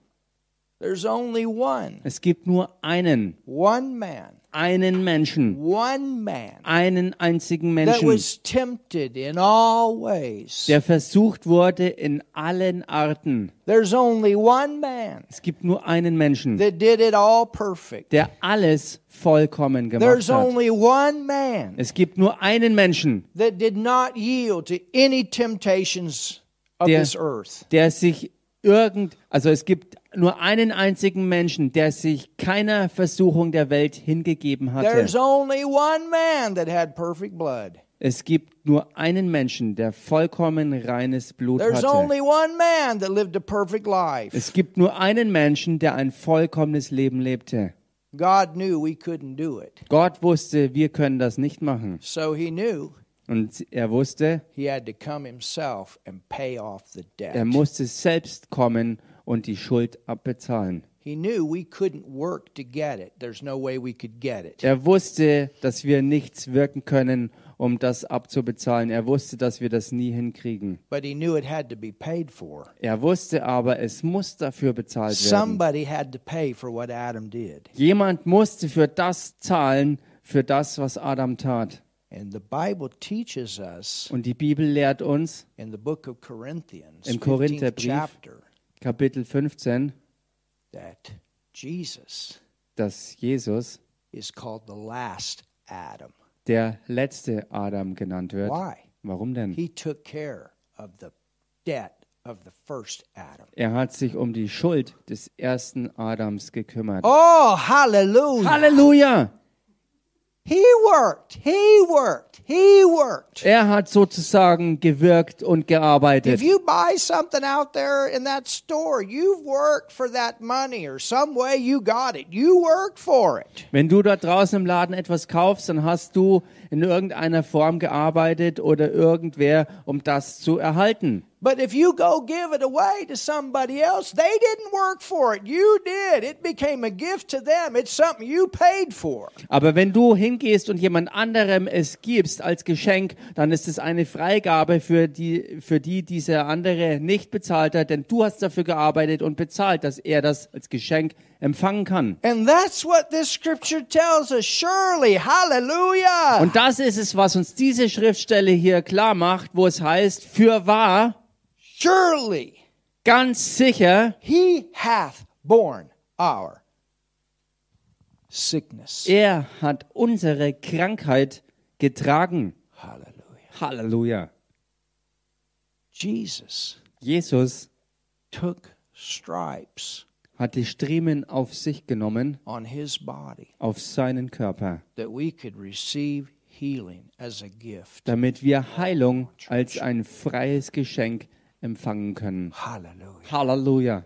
There's only one, Es gibt nur einen, one man, einen Menschen, one man einen einzigen that Menschen, was tempted in all ways. der versucht wurde in allen Arten. There's only one man Es gibt nur einen Menschen, that did it all perfect. der alles vollkommen There's gemacht hat. only one man Es gibt nur einen Menschen, that did not yield to any temptations of Der- this earth. der sich irgend, also es gibt nur einen einzigen Menschen, der sich keiner Versuchung der Welt hingegeben hatte. There's only one man that had perfect blood. Es gibt nur einen Menschen, der vollkommen reines Blut There's hatte. only one man that lived a perfect life. Es gibt nur einen Menschen, der ein vollkommenes Leben lebte. God knew we couldn't do it. Gott wusste, wir können das nicht machen. So he knew Und er wusste, he had to come himself and pay off the debt. er musste selbst kommen und die Schuld abbezahlen. He knew we couldn't work to get it. There's no way we could get it. Er wusste, dass wir nichts wirken können, um das abzubezahlen. Er wusste, dass wir das nie hinkriegen. But he knew it had to be paid for. Er wusste aber, es muss dafür bezahlt werden. Somebody had to pay for what Adam did. Jemand musste für das zahlen, für das, was Adam tat. And the Bible teaches us Und die Bibel lehrt uns, in the book of Corinthians, Im 15th Korintherbrief. chapter, Kapitel 15, that Jesus dass Jesus is called the last Adam. der letzte Adam genannt wird. Why? Warum denn? He took care of the debt of the first Adam. Er hat sich um die Schuld des ersten Adams gekümmert. Oh, hallelujah. Halleluja! He worked. He worked. He worked. Er hat sozusagen gewirkt und gearbeitet. If you buy something out there in that store, you've worked for that money or some way you got it. You worked for it. Wenn du da draußen im Laden etwas kaufst, dann hast du in irgendeiner Form gearbeitet oder irgendwer, um das zu erhalten. But if you go give it away to somebody else, they didn't work for it. You did. It became a gift to them. It's something you paid for. Aber wenn du hingehst und jemand anderem es gibst als Geschenk, dann ist es eine Freigabe für die, für die dieser andere nicht bezahlt hat, denn du hast dafür gearbeitet und bezahlt, dass er das als Geschenk empfangen kann. And that's what this scripture tells us. Surely, hallelujah. Und das ist es, was uns diese Schriftstelle hier klar macht, wo es heißt, für wahr, Surely ganz sicher, he hath borne our sickness. er hat unsere Krankheit getragen. Hallelujah. Halleluja. Jesus Jesus took stripes hat die Striemen auf sich genommen, on his body auf seinen Körper, that we could receive healing as a gift. damit wir Heilung als ein freies Geschenk empfangen können. Halleluja.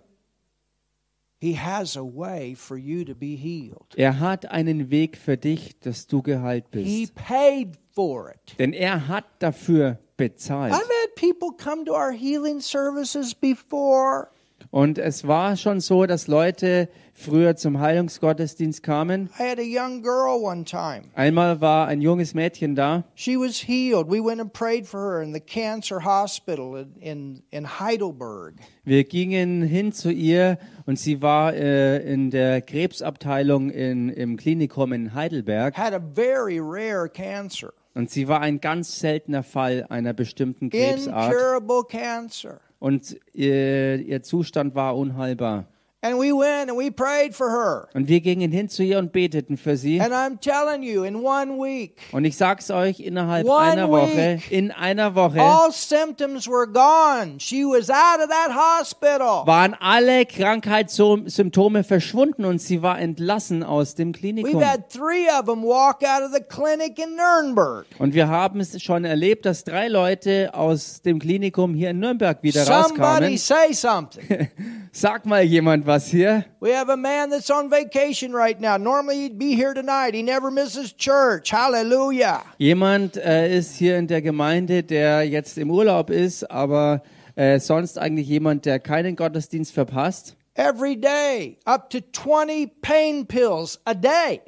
He has a way for you to be healed. Er hat einen Weg für dich, dass du geheilt He bist. paid for it. Denn er hat dafür bezahlt. I've had people come to our healing services before Und es war schon so, dass Leute früher zum Heilungsgottesdienst kamen. I had a young girl one time. Einmal war ein junges Mädchen da. She was healed. We went and prayed for her in the cancer hospital in, in, Heidelberg. Wir gingen hin zu ihr und sie war äh, in der Krebsabteilung in, im Klinikum in Heidelberg. Had a very rare cancer, Und sie war ein ganz seltener Fall einer bestimmten Krebsart. incurable cancer. Und ihr, ihr Zustand war unheilbar. And we went and we prayed for her. Und wir gingen hin zu ihr und beteten für sie. And I'm telling you, in one week, Und ich sag's euch, innerhalb einer Woche, week. in einer Woche, all symptoms were gone. She was out of that hospital. waren alle Krankheitssymptome verschwunden und sie war entlassen aus dem We've Klinikum. had three of them walk out of the clinic in Nuremberg. Und wir haben es schon erlebt, dass drei Leute aus dem Klinikum hier in Nürnberg wieder Somebody rauskamen. say something. Sag mal jemand was hier. We have a man that's on vacation right now. Normally he'd be here tonight. He never misses church. Hallelujah. Jemand äh, ist hier in der Gemeinde, der jetzt im Urlaub ist, aber äh, sonst eigentlich jemand, der keinen Gottesdienst verpasst. Every day, up to 20 pain pills a day.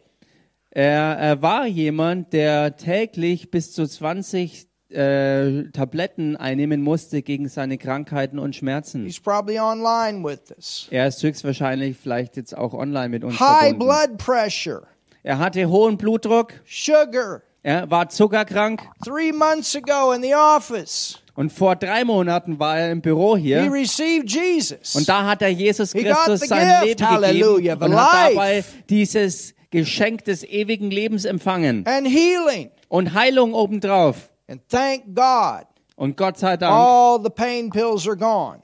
Er, er war jemand, der täglich bis zu 20 äh, Tabletten einnehmen musste gegen seine Krankheiten und Schmerzen. He's probably online with us. Er ist höchstwahrscheinlich vielleicht jetzt auch online mit uns High verbunden. blood pressure, Er hatte hohen Blutdruck, sugar. er war zuckerkrank Three months ago in the office, und vor drei Monaten war er im Büro he hier. received Jesus. Und da hat er Jesus Christus sein gift, Leben hallelujah, gegeben und hat dabei dieses Geschenk des ewigen Lebens empfangen. and healing. Und Heilung obendrauf. And thank God, Und Gott sei Dank, all the pain pills are gone.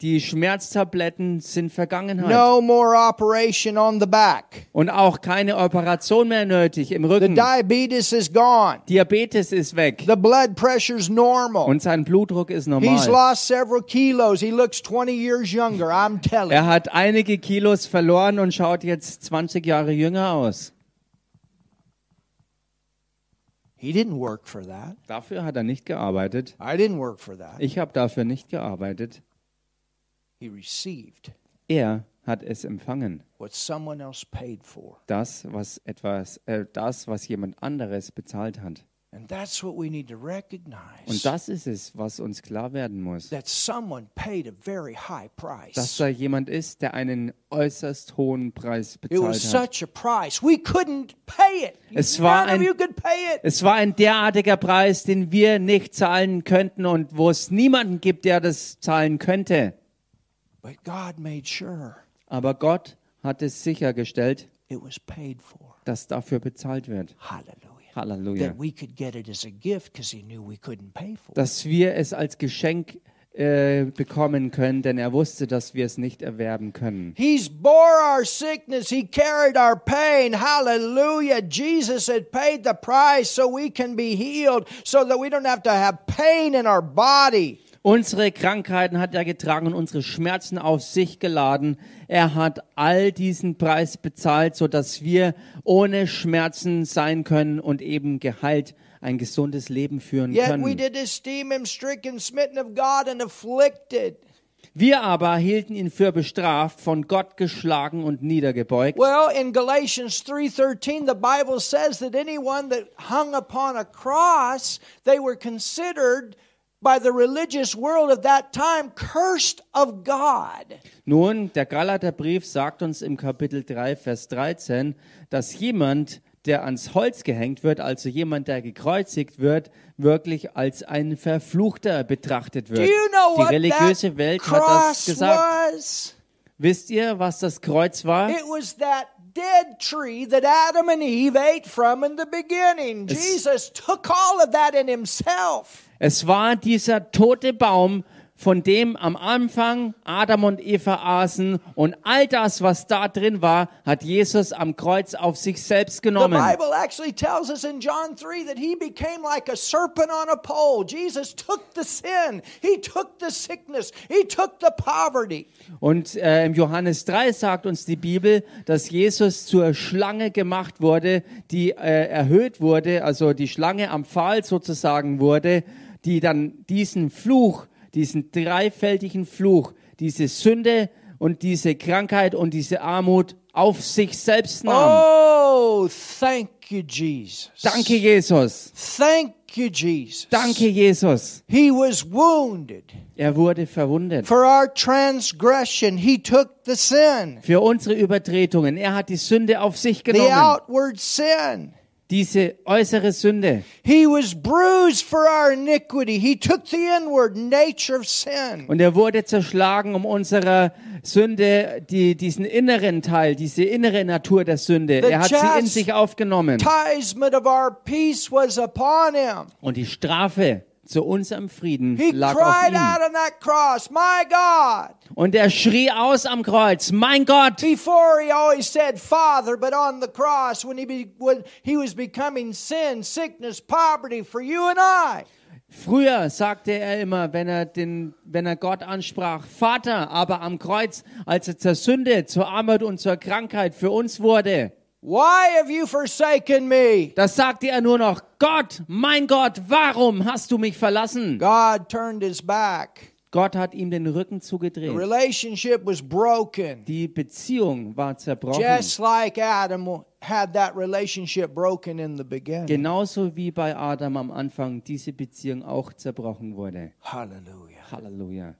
die Schmerztabletten sind Vergangenheit. No more operation on the back. Und auch keine Operation mehr nötig im The Rücken. diabetes is gone. Diabetes ist weg. The blood pressure's normal. Und sein Blutdruck ist He's normal. lost several kilos. He looks 20 years younger. I'm telling Er hat einige Kilos verloren und schaut jetzt 20 Jahre jünger aus. He didn't work for that. Dafür hat er nicht gearbeitet. I didn't work for that. Ich habe dafür nicht gearbeitet. He received Er hat es empfangen. what someone else paid for. Das, was etwas, äh, das, was jemand anderes bezahlt hat. And that's what we need to Und das ist es, was uns klar werden muss. That someone paid a very high Dass da jemand ist, der einen äußerst hohen Preis It was bezahlt hat. such a price. We couldn't pay it. Es war None of ein- you could pay it. Es war ein derartiger Preis, den wir nicht zahlen könnten und wo es niemanden gibt, der das zahlen könnte. But God made sure Aber Gott hat es sichergestellt, it was paid for. dass dafür bezahlt wird. Hallelujah. Halleluja. Dass wir es als Geschenk äh, bekommen können, denn er wusste, dass wir es nicht erwerben können. He's bore our sickness. He carried our pain. Hallelujah. Jesus had paid the price so we can be healed, so that we don't have to have pain in our body. Unsere Krankheiten hat er getragen und unsere Schmerzen auf sich geladen. Er hat all diesen Preis bezahlt, so dass wir ohne Schmerzen sein können und eben geheilt ein gesundes Leben führen können. did esteem him stricken, smitten of God, and afflicted. Wir aber hielten ihn für bestraft, von Gott geschlagen und niedergebeugt. Well, in Galatians 3:13 the Bible says that anyone that hung upon a cross, they were considered by the religious world of that time cursed of God. Nun, der Galaterbrief sagt uns im Kapitel 3, Vers 13, dass jemand, der ans Holz gehängt wird, also jemand, der gekreuzigt wird, wirklich als ein Verfluchter betrachtet Do wird. you know Die what religiöse Welt hat das gesagt. was? Wisst ihr, was das Kreuz war? It was that dead tree that Adam and Eve ate from in the beginning. Jesus took all of that in himself. Es war dieser tote Baum, von dem am Anfang Adam und Eva aßen und all das, was da drin war, hat Jesus am Kreuz auf sich selbst The genommen. Bible actually tells us in John 3 that he became like a serpent on a pole. Jesus took the sin, he took the sickness, he took the poverty. Und äh, im Johannes 3 sagt uns die Bibel, dass Jesus zur Schlange gemacht wurde, die äh, erhöht wurde, also die Schlange am Pfahl sozusagen wurde, die dann diesen Fluch, diesen dreifältigen Fluch diese Sünde und diese Krankheit und diese Armut auf sich selbst nahm. Oh, thank you, Jesus. Danke, Jesus. Thank you, Jesus. Danke, Jesus. He was wounded Er wurde verwundet. for our transgression. He took the sin, Für unsere Übertretungen. Er hat die Sünde auf sich the genommen. outward sin. Diese äußere Sünde. He was bruised for our iniquity. He took the inward nature of sin. Und er wurde zerschlagen um unserer Sünde, die, diesen inneren Teil, diese innere Natur der Sünde. Er hat sie in sich aufgenommen. Chastisement of our peace was upon him. Und die Strafe zu unserem Frieden He lag auf cried ihm. out on that cross, My God. Und er schrie aus am Kreuz, mein Gott. Before he always said Father, but on the cross, when he, be, when he was becoming sin, sickness, poverty for you and I. Früher sagte er immer, wenn er, den, wenn er Gott ansprach, Vater, aber am Kreuz, als er zur Sünde, zur Armut und zur Krankheit für uns wurde, Why have you forsaken me? das sagte er nur noch, Gott, mein Gott, warum hast du mich verlassen? God turned his back. Gott hat ihm den Rücken The zugedreht. relationship was broken. Die Beziehung war zerbrochen. Just like Adam had that relationship broken in the beginning. Genauso wie bei Adam am Anfang diese Beziehung auch zerbrochen wurde. Hallelujah. Halleluja.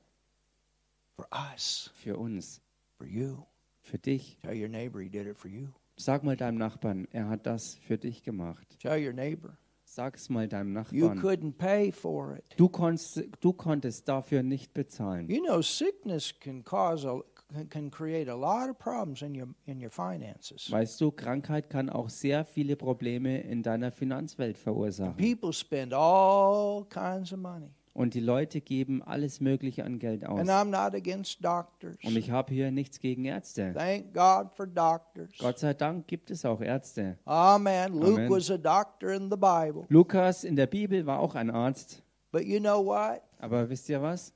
For us, Für uns, for you. für dich. Tell your neighbor he did it for you. Sag mal deinem Nachbarn, er hat das für dich gemacht. Tell your neighbor Sag's mal deinem you Nachbarn. couldn't pay for it. Du, konntest, du konntest dafür nicht bezahlen. You know, sickness can cause a can- can create a lot of problems in your in your finances. Weißt du, Krankheit kann auch sehr viele Probleme in deiner Finanzwelt verursachen. People spend all kinds of money, Und die Leute geben alles Mögliche an Geld aus. and I'm not against doctors. Und ich habe hier nichts gegen Ärzte. Thank God for doctors. Gott sei Dank gibt es auch Ärzte. Amen. Luke Amen. was a doctor in the Bible, Lukas in der Bibel war auch ein Arzt. but you know what? Aber wisst ihr was?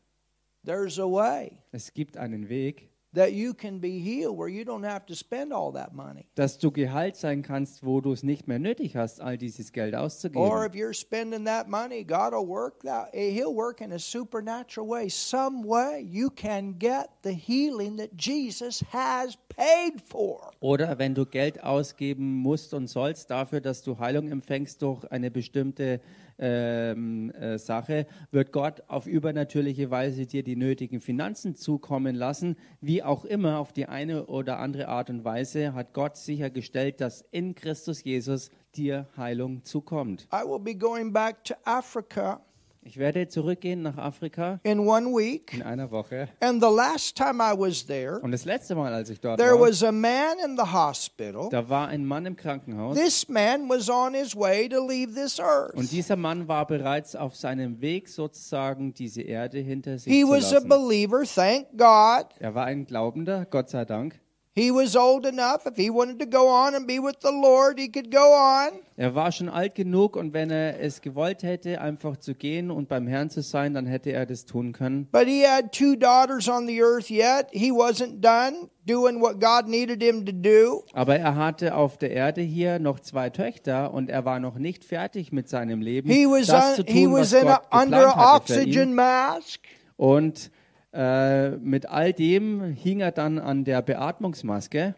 There's a way Es gibt einen Weg, that you can be healed where you don't have to spend all that money. dass du geheilt sein kannst, wo du es nicht mehr nötig hast, all dieses Geld Or auszugeben. if you're spending that money, God will work that. He'll work in a supernatural way. Some way you can get the healing that Jesus has paid for. Oder wenn du Geld ausgeben musst und sollst dafür, dass du Heilung empfängst durch eine bestimmte ähm, äh, Sache, wird Gott auf übernatürliche Weise dir die nötigen Finanzen zukommen lassen. Wie auch immer, auf die eine oder andere Art und Weise hat Gott sichergestellt, dass in Christus Jesus dir Heilung zukommt. I will be going back to Africa Ich werde zurückgehen nach Afrika in one week. in einer Woche. And the last time I was there, Und das letzte Mal, als ich dort there war, was a man in the hospital. da war ein Mann im Krankenhaus. This man was on his way to leave this earth. Und dieser Mann war bereits auf seinem Weg, sozusagen diese Erde hinter sich He zu was a lassen. believer, thank God. Er war ein Glaubender, Gott sei Dank. He was old enough. If he wanted to go on and be with the Lord, he could go on. Er war schon alt genug und wenn er es gewollt hätte, einfach zu gehen und beim Herrn zu sein, dann hätte er das tun können. But he had two daughters on the earth yet. He wasn't done doing what God needed him to do. Aber er hatte auf der Erde hier noch zwei Töchter und er war noch nicht fertig mit seinem Leben, He was das zu un, he tun, was was in a, Gott under geplant an hatte für ihn. oxygen mask. Und äh, mit all dem hing er dann an der Beatmungsmaske.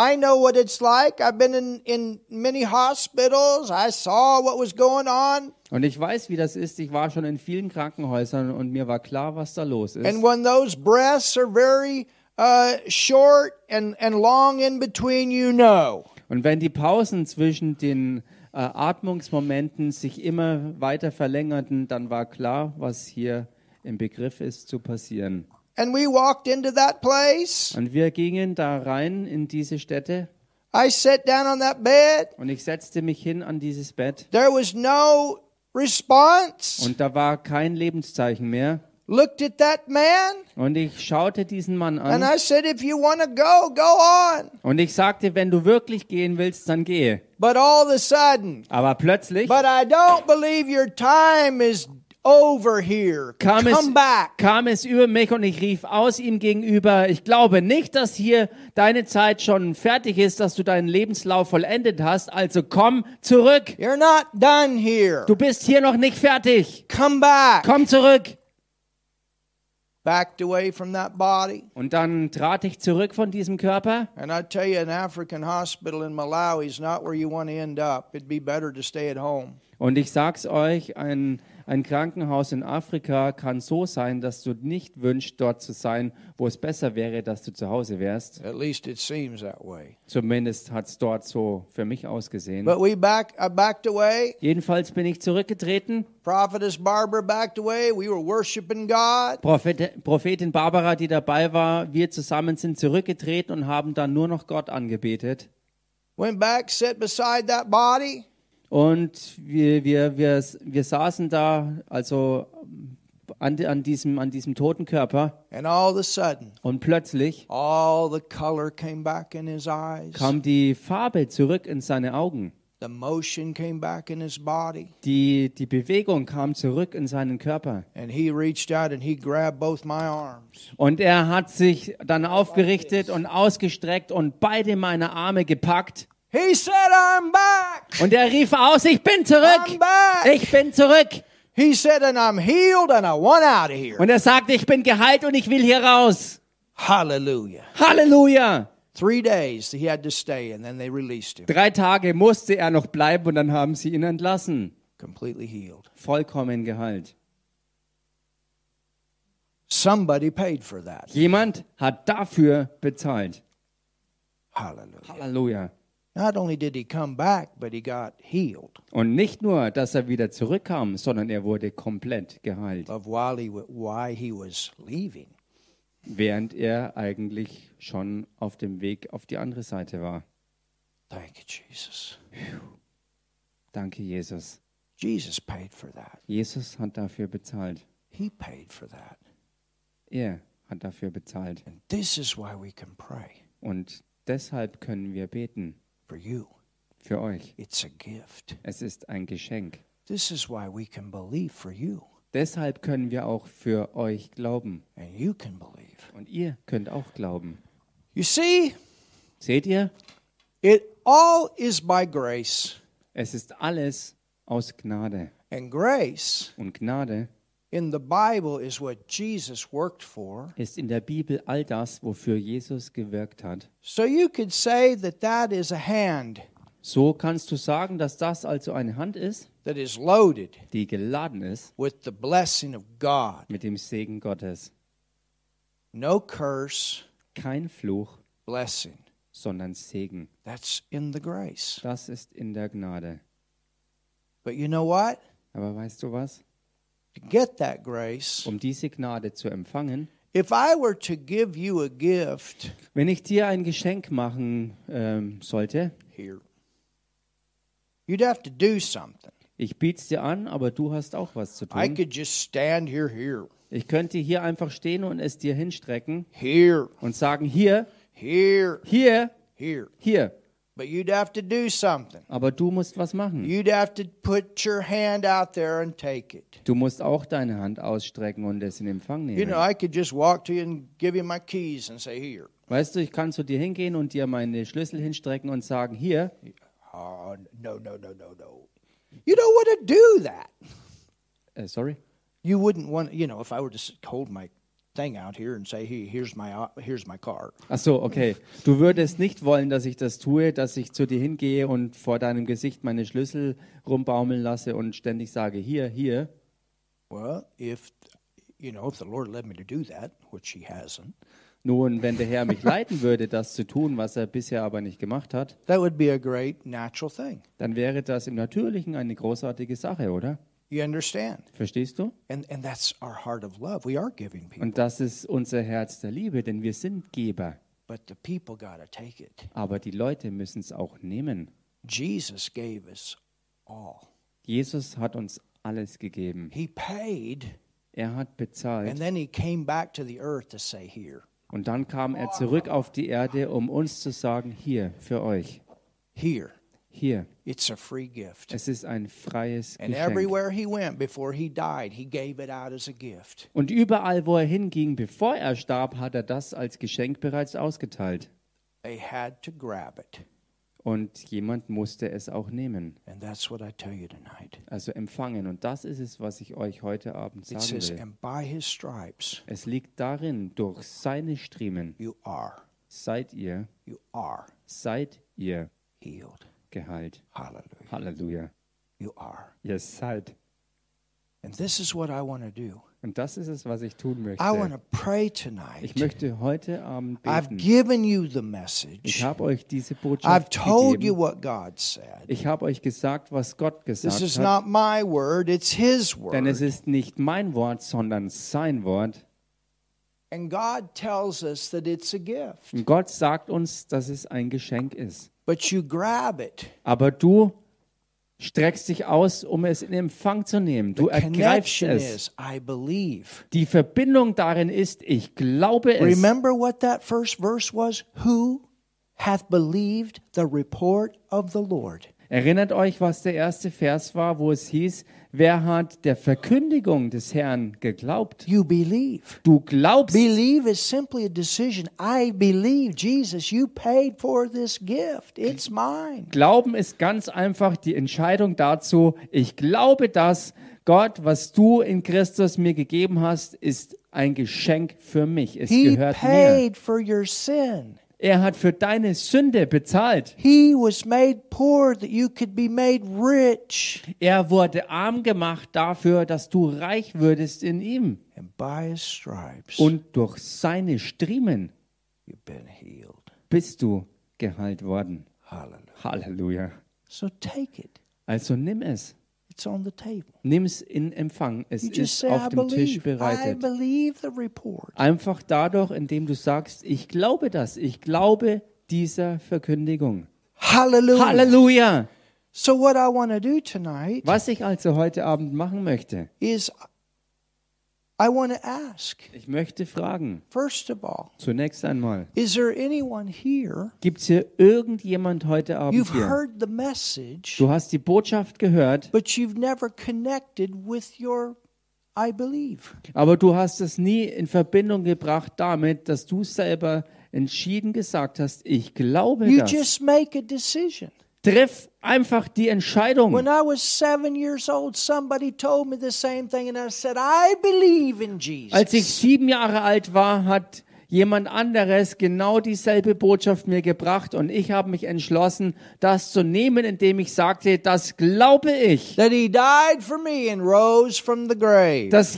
I know what it's like. I've been in, in many hospitals. I saw what was going on. Und ich weiß, wie das ist. Ich war schon in vielen Krankenhäusern und mir war klar, was da los ist. And when those breaths are very uh, short and, and long in between, you know. Und wenn die Pausen zwischen den äh, Atmungsmomenten sich immer weiter verlängerten, dann war klar, was hier im Begriff ist zu passieren. And we walked into that place. Und wir gingen da rein in diese Stätte I sat down on that bed. und ich setzte mich hin an dieses Bett There was no response. und da war kein Lebenszeichen mehr. Looked at that man Und ich schaute diesen Mann and an I said, If you want to go, go on. und ich sagte, wenn du wirklich gehen willst, dann gehe. But all of a sudden, Aber plötzlich but I don't believe your time is over here. kam Come es, back. kam es über mich und ich rief aus ihm gegenüber, ich glaube nicht, dass hier deine Zeit schon fertig ist, dass du deinen Lebenslauf vollendet hast, also komm zurück. You're not done here. Du bist hier noch nicht fertig. Come back. Komm zurück. backed away from that body. Und dann trat ich zurück von diesem Körper. And I tell you, an African hospital in Malawi is not where you want to end up. It'd be better to stay at home. Und ich sag's euch, ein, ein Krankenhaus in Afrika kann so sein, dass du nicht wünschst, dort zu sein, wo es besser wäre, dass du zu Hause wärst. At least it seems that way. Zumindest hat's dort so für mich ausgesehen. But we back, I backed away. Jedenfalls bin ich zurückgetreten. Prophetess Barbara backed away. We were worshiping God. Prophet, Prophetin Barbara, die dabei war, wir zusammen sind zurückgetreten und haben dann nur noch Gott angebetet. Went back, sat beside that body. Und wir, wir, wir, wir saßen da, also an, an, diesem, an diesem toten Körper. And all of a sudden, Und plötzlich all the color came back in his eyes. kam die Farbe zurück in seine Augen. The motion came back in his body. Die, die Bewegung kam zurück in seinen Körper. And he reached out and he grabbed both my arms. Und er hat sich dann aufgerichtet und ausgestreckt und beide meine Arme gepackt. He said, I'm back. Und er rief aus, ich bin I'm zurück. back. Ich bin zurück. He said, and I'm healed and I want out of here. Und er sagte, ich bin geheilt und ich will hier raus. Hallelujah. Halleluja. Three days he had to stay and then they released him. Drei Tage musste er noch bleiben und dann haben sie ihn entlassen. Completely healed. Vollkommen geheilt. Somebody paid for that. Jemand hat dafür bezahlt. Hallelujah. Halleluja. Not only did he come back, but he got healed Und nicht nur, dass er wieder zurückkam, sondern er wurde komplett geheilt, of while he, wa- why he was leaving. während er eigentlich schon auf dem Weg auf die andere Seite war. Thank you, Jesus. Danke, Jesus. Jesus paid for that. Jesus hat dafür bezahlt. He paid for that. Er hat dafür bezahlt. And this is why we can pray Und deshalb können wir beten for you. für euch. It's a gift. Es ist ein Geschenk. This is why we can believe for you. Deshalb können wir auch für euch glauben. And you can believe. Und ihr könnt auch glauben. You see, Seht ihr? it all is by grace. Es ist alles aus Gnade. And grace Und Gnade in the Bible is what Jesus worked for. ist in der Bibel all das, wofür Jesus gewirkt hat. So you could say that that is a hand So kannst du sagen, dass das also eine Hand ist, that is loaded die geladen ist with the blessing of God. mit dem Segen Gottes. No curse, Kein Fluch, blessing. sondern Segen. That's in the grace. Das ist in der Gnade. But you know what? Aber weißt du was? To get that grace, Um diese Gnade zu empfangen, if I were to give you a gift wenn ich dir ein Geschenk machen ähm, sollte, here, you'd have to do something. ich biete es dir an, aber du hast auch was zu I tun. could just stand here, here, Ich könnte hier einfach stehen und es dir hinstrecken here, und sagen, hier, here, hier, here. hier. But you'd have to do something. Aber du musst was machen. You'd have to put your hand out there and take it. Du musst auch deine Hand ausstrecken und es in Empfang You know, I could just walk to you and give you my keys and say, Here. Weißt du, ich kann zu dir hingehen und dir meine Schlüssel hinstrecken und sagen, hier, Oh, no, no, no, no, no. You don't want to do that. äh, sorry, You wouldn't want, you know, if I were to hold my thing out here and say, Hey, here's my, here's my car. Ach so, okay. Du würdest nicht wollen, dass ich das tue, dass ich zu dir hingehe und vor deinem Gesicht meine Schlüssel rumbaumeln lasse und ständig sage, hier, hier. Well, if, you know, if the Lord led me to do that, which He hasn't, Nun, wenn der Herr mich leiten würde, das zu tun, was er bisher aber nicht gemacht hat, that would be a great natural thing. dann wäre das im Natürlichen eine großartige Sache, oder? You understand? Verstehst du? And, and that's our heart of love. We are giving people, Und das ist unser Herz der Liebe, denn wir sind Geber. but the people got to take it. Aber die Leute müssen es auch nehmen. Jesus gave us all. Jesus hat uns alles gegeben. He paid, Er hat and bezahlt. then He came back to the earth to say, Here, Und dann kam er zurück auf die Erde, um uns zu sagen, hier, für euch, here. Hier. It's a free gift. Es ist ein freies And Geschenk. everywhere He went before He died, He gave it out as a gift. Und überall, wo er hinging, bevor er starb, hat er das als Geschenk bereits ausgeteilt. They had to grab it. Und jemand musste es auch nehmen, And that's what I tell you tonight. also empfangen. Und das ist es, was ich euch heute Abend sagen says, will. and by his stripes Es liegt darin, durch seine Striemen you are, seid ihr, you are seid ihr healed. Geheilt. Hallelujah. Halleluja. You are. Ihr seid. And this is what I want to do. Und das ist es, was ich tun möchte. I want to pray Ich tonight. möchte heute Abend I've beten. given you the Ich message. habe euch diese I've Botschaft told you gegeben. what God said. Ich habe euch gesagt, was Gott This gesagt is hat. not my word, it's His Denn es word. ist nicht mein Wort, sondern sein Wort. Und Gott sagt uns, dass es ein Geschenk ist. But you grab it. Aber du streckst dich aus, um es in Empfang zu nehmen. Du The ergreifst es. Die Verbindung darin ist, ich glaube es. Remember what that first verse was? Who hath believed the report of the Lord? Erinnert euch, was der erste Vers war, wo es hieß, wer hat der Verkündigung des Herrn geglaubt? You believe. Du glaubst. Believe is simply a decision. I believe, Jesus, you paid for this gift. It's mine. Glauben ist ganz einfach die Entscheidung dazu, ich glaube, dass Gott, was du in Christus mir gegeben hast, ist ein Geschenk für mich. Es He gehört mir. paid for your sin. Er hat für deine Sünde bezahlt. He was made poor that you could be made rich. Er wurde arm gemacht dafür, dass du reich würdest in ihm. And by his stripes, Und durch seine Striemen you've been healed. bist du geheilt worden. Hallelujah. Halleluja. So take it. Also nimm es. It's on the table. Nimm's in Empfang. Es You ist say, auf dem Tisch believe. Bereitet. believe the report. Einfach dadurch, indem du sagst, ich glaube das. Ich glaube dieser Verkündigung. Hallelujah. Halleluja. So what I want to do tonight Was ich also heute Abend machen möchte, is I want to ask, ich möchte fragen, first of all, zunächst einmal, is there anyone here? gibt es hier irgendjemand heute Abend You've hier? heard the message, Du hast die Botschaft gehört, but you've never connected with your I believe. aber du hast es nie in Verbindung gebracht damit, dass du selber entschieden gesagt hast, ich glaube You das. just make a decision. Triff einfach die Entscheidung. When I was seven years old, somebody told me the same thing, and I said, I believe in Jesus. Als ich sieben Jahre alt war, hat jemand anderes genau dieselbe Botschaft mir gebracht und ich habe mich entschlossen, das zu nehmen, indem ich sagte, das glaube ich, dass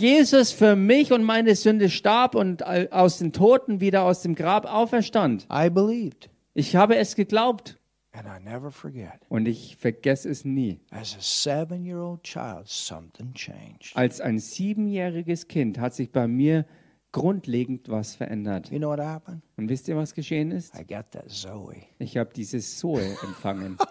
Jesus für mich und meine Sünde starb und aus den Toten wieder aus dem Grab auferstand. I believed. Ich habe es geglaubt And I never forget. und ich vergesse es nie. As a seven year old child, something changed. Als ein siebenjähriges Kind hat sich bei mir grundlegend was verändert. You know what happened? Und wisst ihr, was geschehen ist? I got that Zoe. Ich habe dieses Zoe empfangen.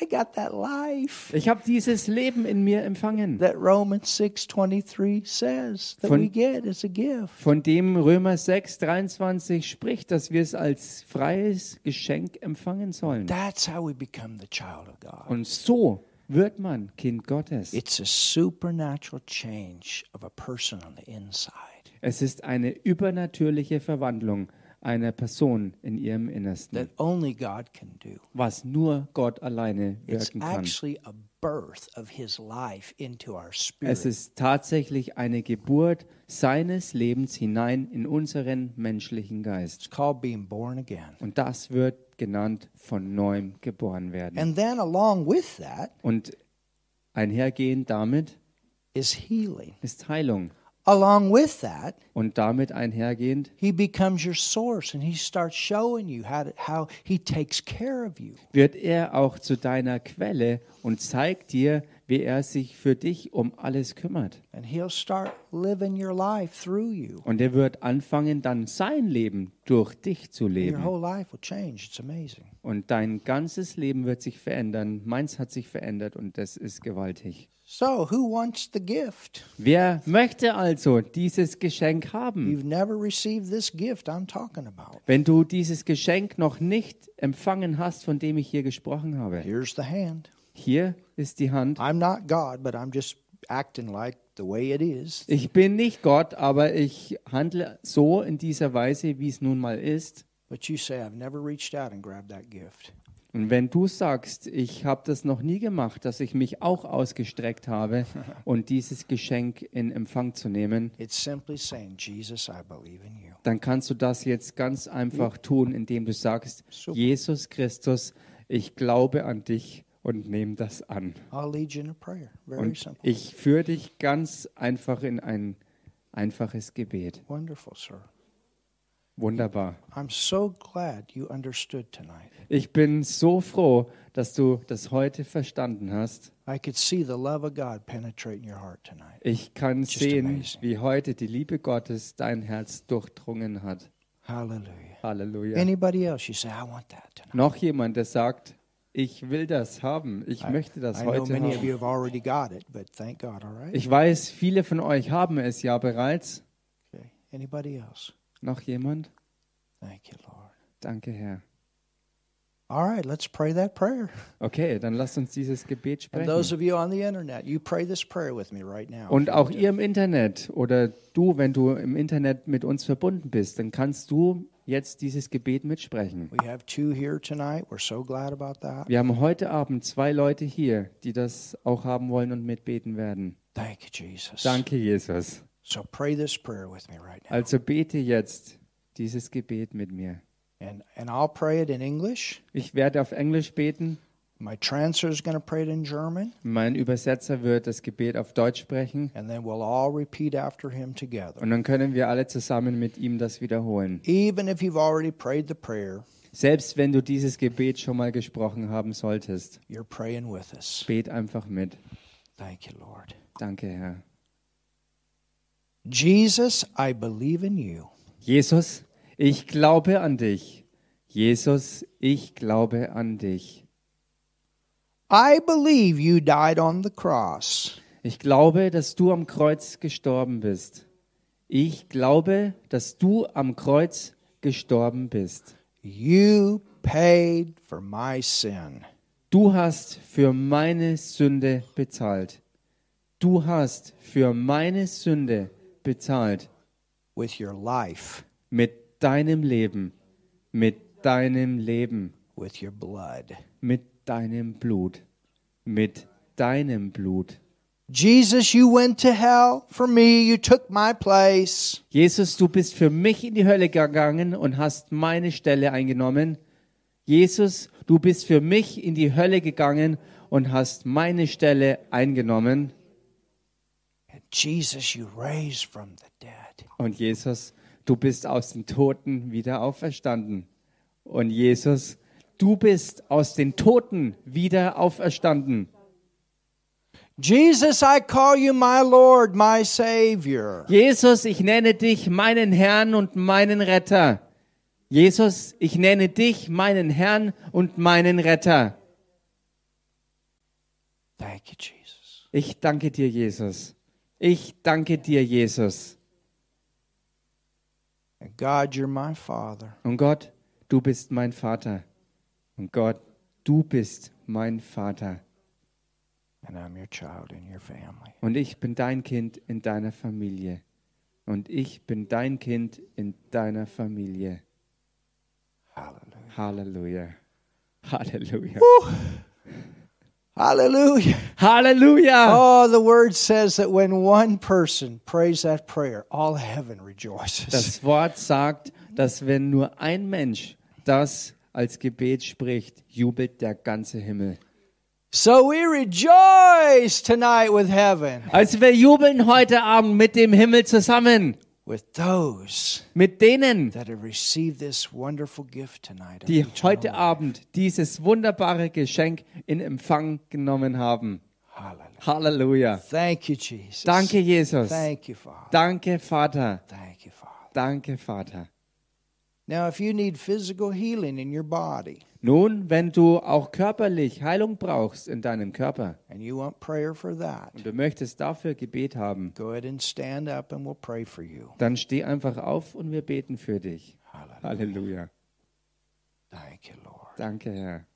I got that life Ich habe dieses Leben in mir empfangen, that Romans 6:23 says that Von- we get as a gift. von dem Römer 6, 23 spricht, dass wir es als freies Geschenk empfangen sollen. That's how we become the child of God. Und so wird man Kind Gottes. It's a supernatural change of a person on the inside. Es ist eine übernatürliche Verwandlung einer Person in ihrem Innersten, that only God can do. was nur Gott alleine wirken kann. actually a birth of His life into our Es spirit. ist tatsächlich eine Geburt seines Lebens hinein in unseren menschlichen Geist. Und das wird genannt von neuem geboren werden. And then along with that Und einhergehend damit is healing. ist Heilung. Along with that, Und damit einhergehend He becomes your source and He starts showing you how, to, how He takes care of you. wird er auch zu deiner Quelle und zeigt dir, wie er sich für dich um alles kümmert. And He'll start living your life through you. Und er wird anfangen, dann sein Leben durch dich zu Your leben. whole life will change. It's amazing. Und dein ganzes Leben wird sich verändern. Meins hat sich verändert und das ist gewaltig. So, who wants the gift? Wer möchte also dieses Geschenk haben? You've never received this gift I'm talking about. Wenn du dieses Geschenk noch nicht empfangen hast, von dem ich hier gesprochen habe, Here's the hand. Hier ist die Hand. I'm not God, but I'm just acting like the way it is. Ich bin nicht Gott, aber ich handle so in dieser Weise, wie es nun mal ist. but you say, I've never reached out and grabbed that gift. Und wenn du sagst, ich habe das noch nie gemacht, dass ich mich auch ausgestreckt habe und dieses Geschenk in Empfang zu nehmen, It's simply saying, Jesus, I believe in you. dann kannst du das jetzt ganz einfach tun, indem du sagst, Super. Jesus Christus, ich glaube an dich und nehme das an. Und ich führe dich ganz einfach in ein einfaches Gebet. Wonderful, sir. Wunderbar. Ich bin so froh, dass du das heute verstanden hast. Ich kann sehen, wie heute die Liebe Gottes dein Herz durchdrungen hat. Halleluja. Tonight. Noch jemand, der sagt, ich will das haben, ich I- möchte das I heute haben. it, God, right? Ich weiß, viele von euch haben es ja bereits. Okay. Noch jemand? Thank you, Lord. Danke, Herr. All right, let's pray that prayer. Okay, dann lasst uns dieses Gebet sprechen. Und auch ihr im Internet oder du, wenn du im Internet mit uns verbunden bist, dann kannst du jetzt dieses Gebet mitsprechen. We have two here tonight. We're so glad about that. Wir haben heute Abend zwei Leute hier, die das auch haben wollen und mitbeten werden. Thank you, Jesus. Danke, Jesus. So pray this prayer with me right now. Also bete jetzt dieses Gebet mit mir. And and I'll pray it in English. Ich werde auf Englisch beten. My translator is going to pray it in German, Mein Übersetzer wird das Gebet auf Deutsch sprechen. and then we'll all repeat after him together. Und dann können wir alle zusammen mit ihm das wiederholen. Even if you've already prayed the prayer, Selbst wenn du dieses Gebet schon mal gesprochen haben solltest, you're praying with us. bet einfach mit. Thank you, Lord. Danke, Herr. Jesus, I believe in you. Jesus, ich glaube an dich. Jesus, ich glaube an dich. I believe you died on the cross. Ich glaube, dass du am Kreuz gestorben bist. Ich glaube, dass du am Kreuz gestorben bist. You paid for my sin. Du hast für meine Sünde bezahlt. Du hast für meine Sünde bezahlt. with your life, Mit deinem Leben. Mit deinem Leben. with your blood. Mit deinem Blut. Mit deinem Blut. Jesus, you went to hell for me. You took my place. Jesus, du bist für mich in die Hölle gegangen und hast meine Stelle eingenommen. Jesus, du bist für mich in die Hölle gegangen und hast meine Stelle eingenommen. Jesus, you raised from the dead. Und Jesus, du bist aus den Toten wieder auferstanden. Und Jesus, du bist aus den Toten wieder auferstanden. Jesus, I call you my Lord, my Savior. Jesus, ich nenne dich meinen Herrn und meinen Retter. Jesus, ich nenne dich meinen Herrn und meinen Retter. Thank you, Jesus. Ich danke dir, Jesus. Ich danke dir, Jesus. And God, you're my Father. Und Gott, du bist mein Vater. Und Gott, du bist mein Vater. And I'm your child in your family. Und ich bin dein Kind in deiner Familie. Und ich bin dein Kind in deiner Familie. Hallelujah. Halleluja. Halleluja. Hallelujah. Halleluja. Oh, the word says that when one person prays that prayer, all heaven rejoices. Das Wort sagt, dass wenn nur ein Mensch das als Gebet spricht, jubelt der ganze Himmel. So we rejoice tonight with heaven, Also wir jubeln heute Abend mit dem Himmel zusammen, with those mit denen, that have received this wonderful gift tonight. die heute. Abend dieses wunderbare Geschenk in Empfang genommen haben. Halleluja. Thank you, Jesus. Danke, Jesus. Thank you, Father. Danke, Vater. Thank you, Father. Danke, Vater. Now, if you need physical healing in your body Nun, wenn du auch körperlich Heilung brauchst in deinem Körper and you want prayer for that, und du möchtest dafür Gebet haben, go ahead and stand up and we'll pray for you. dann steh einfach auf und wir beten für dich. Hallelujah. Halleluja. Thank you, Lord. Danke, Herr.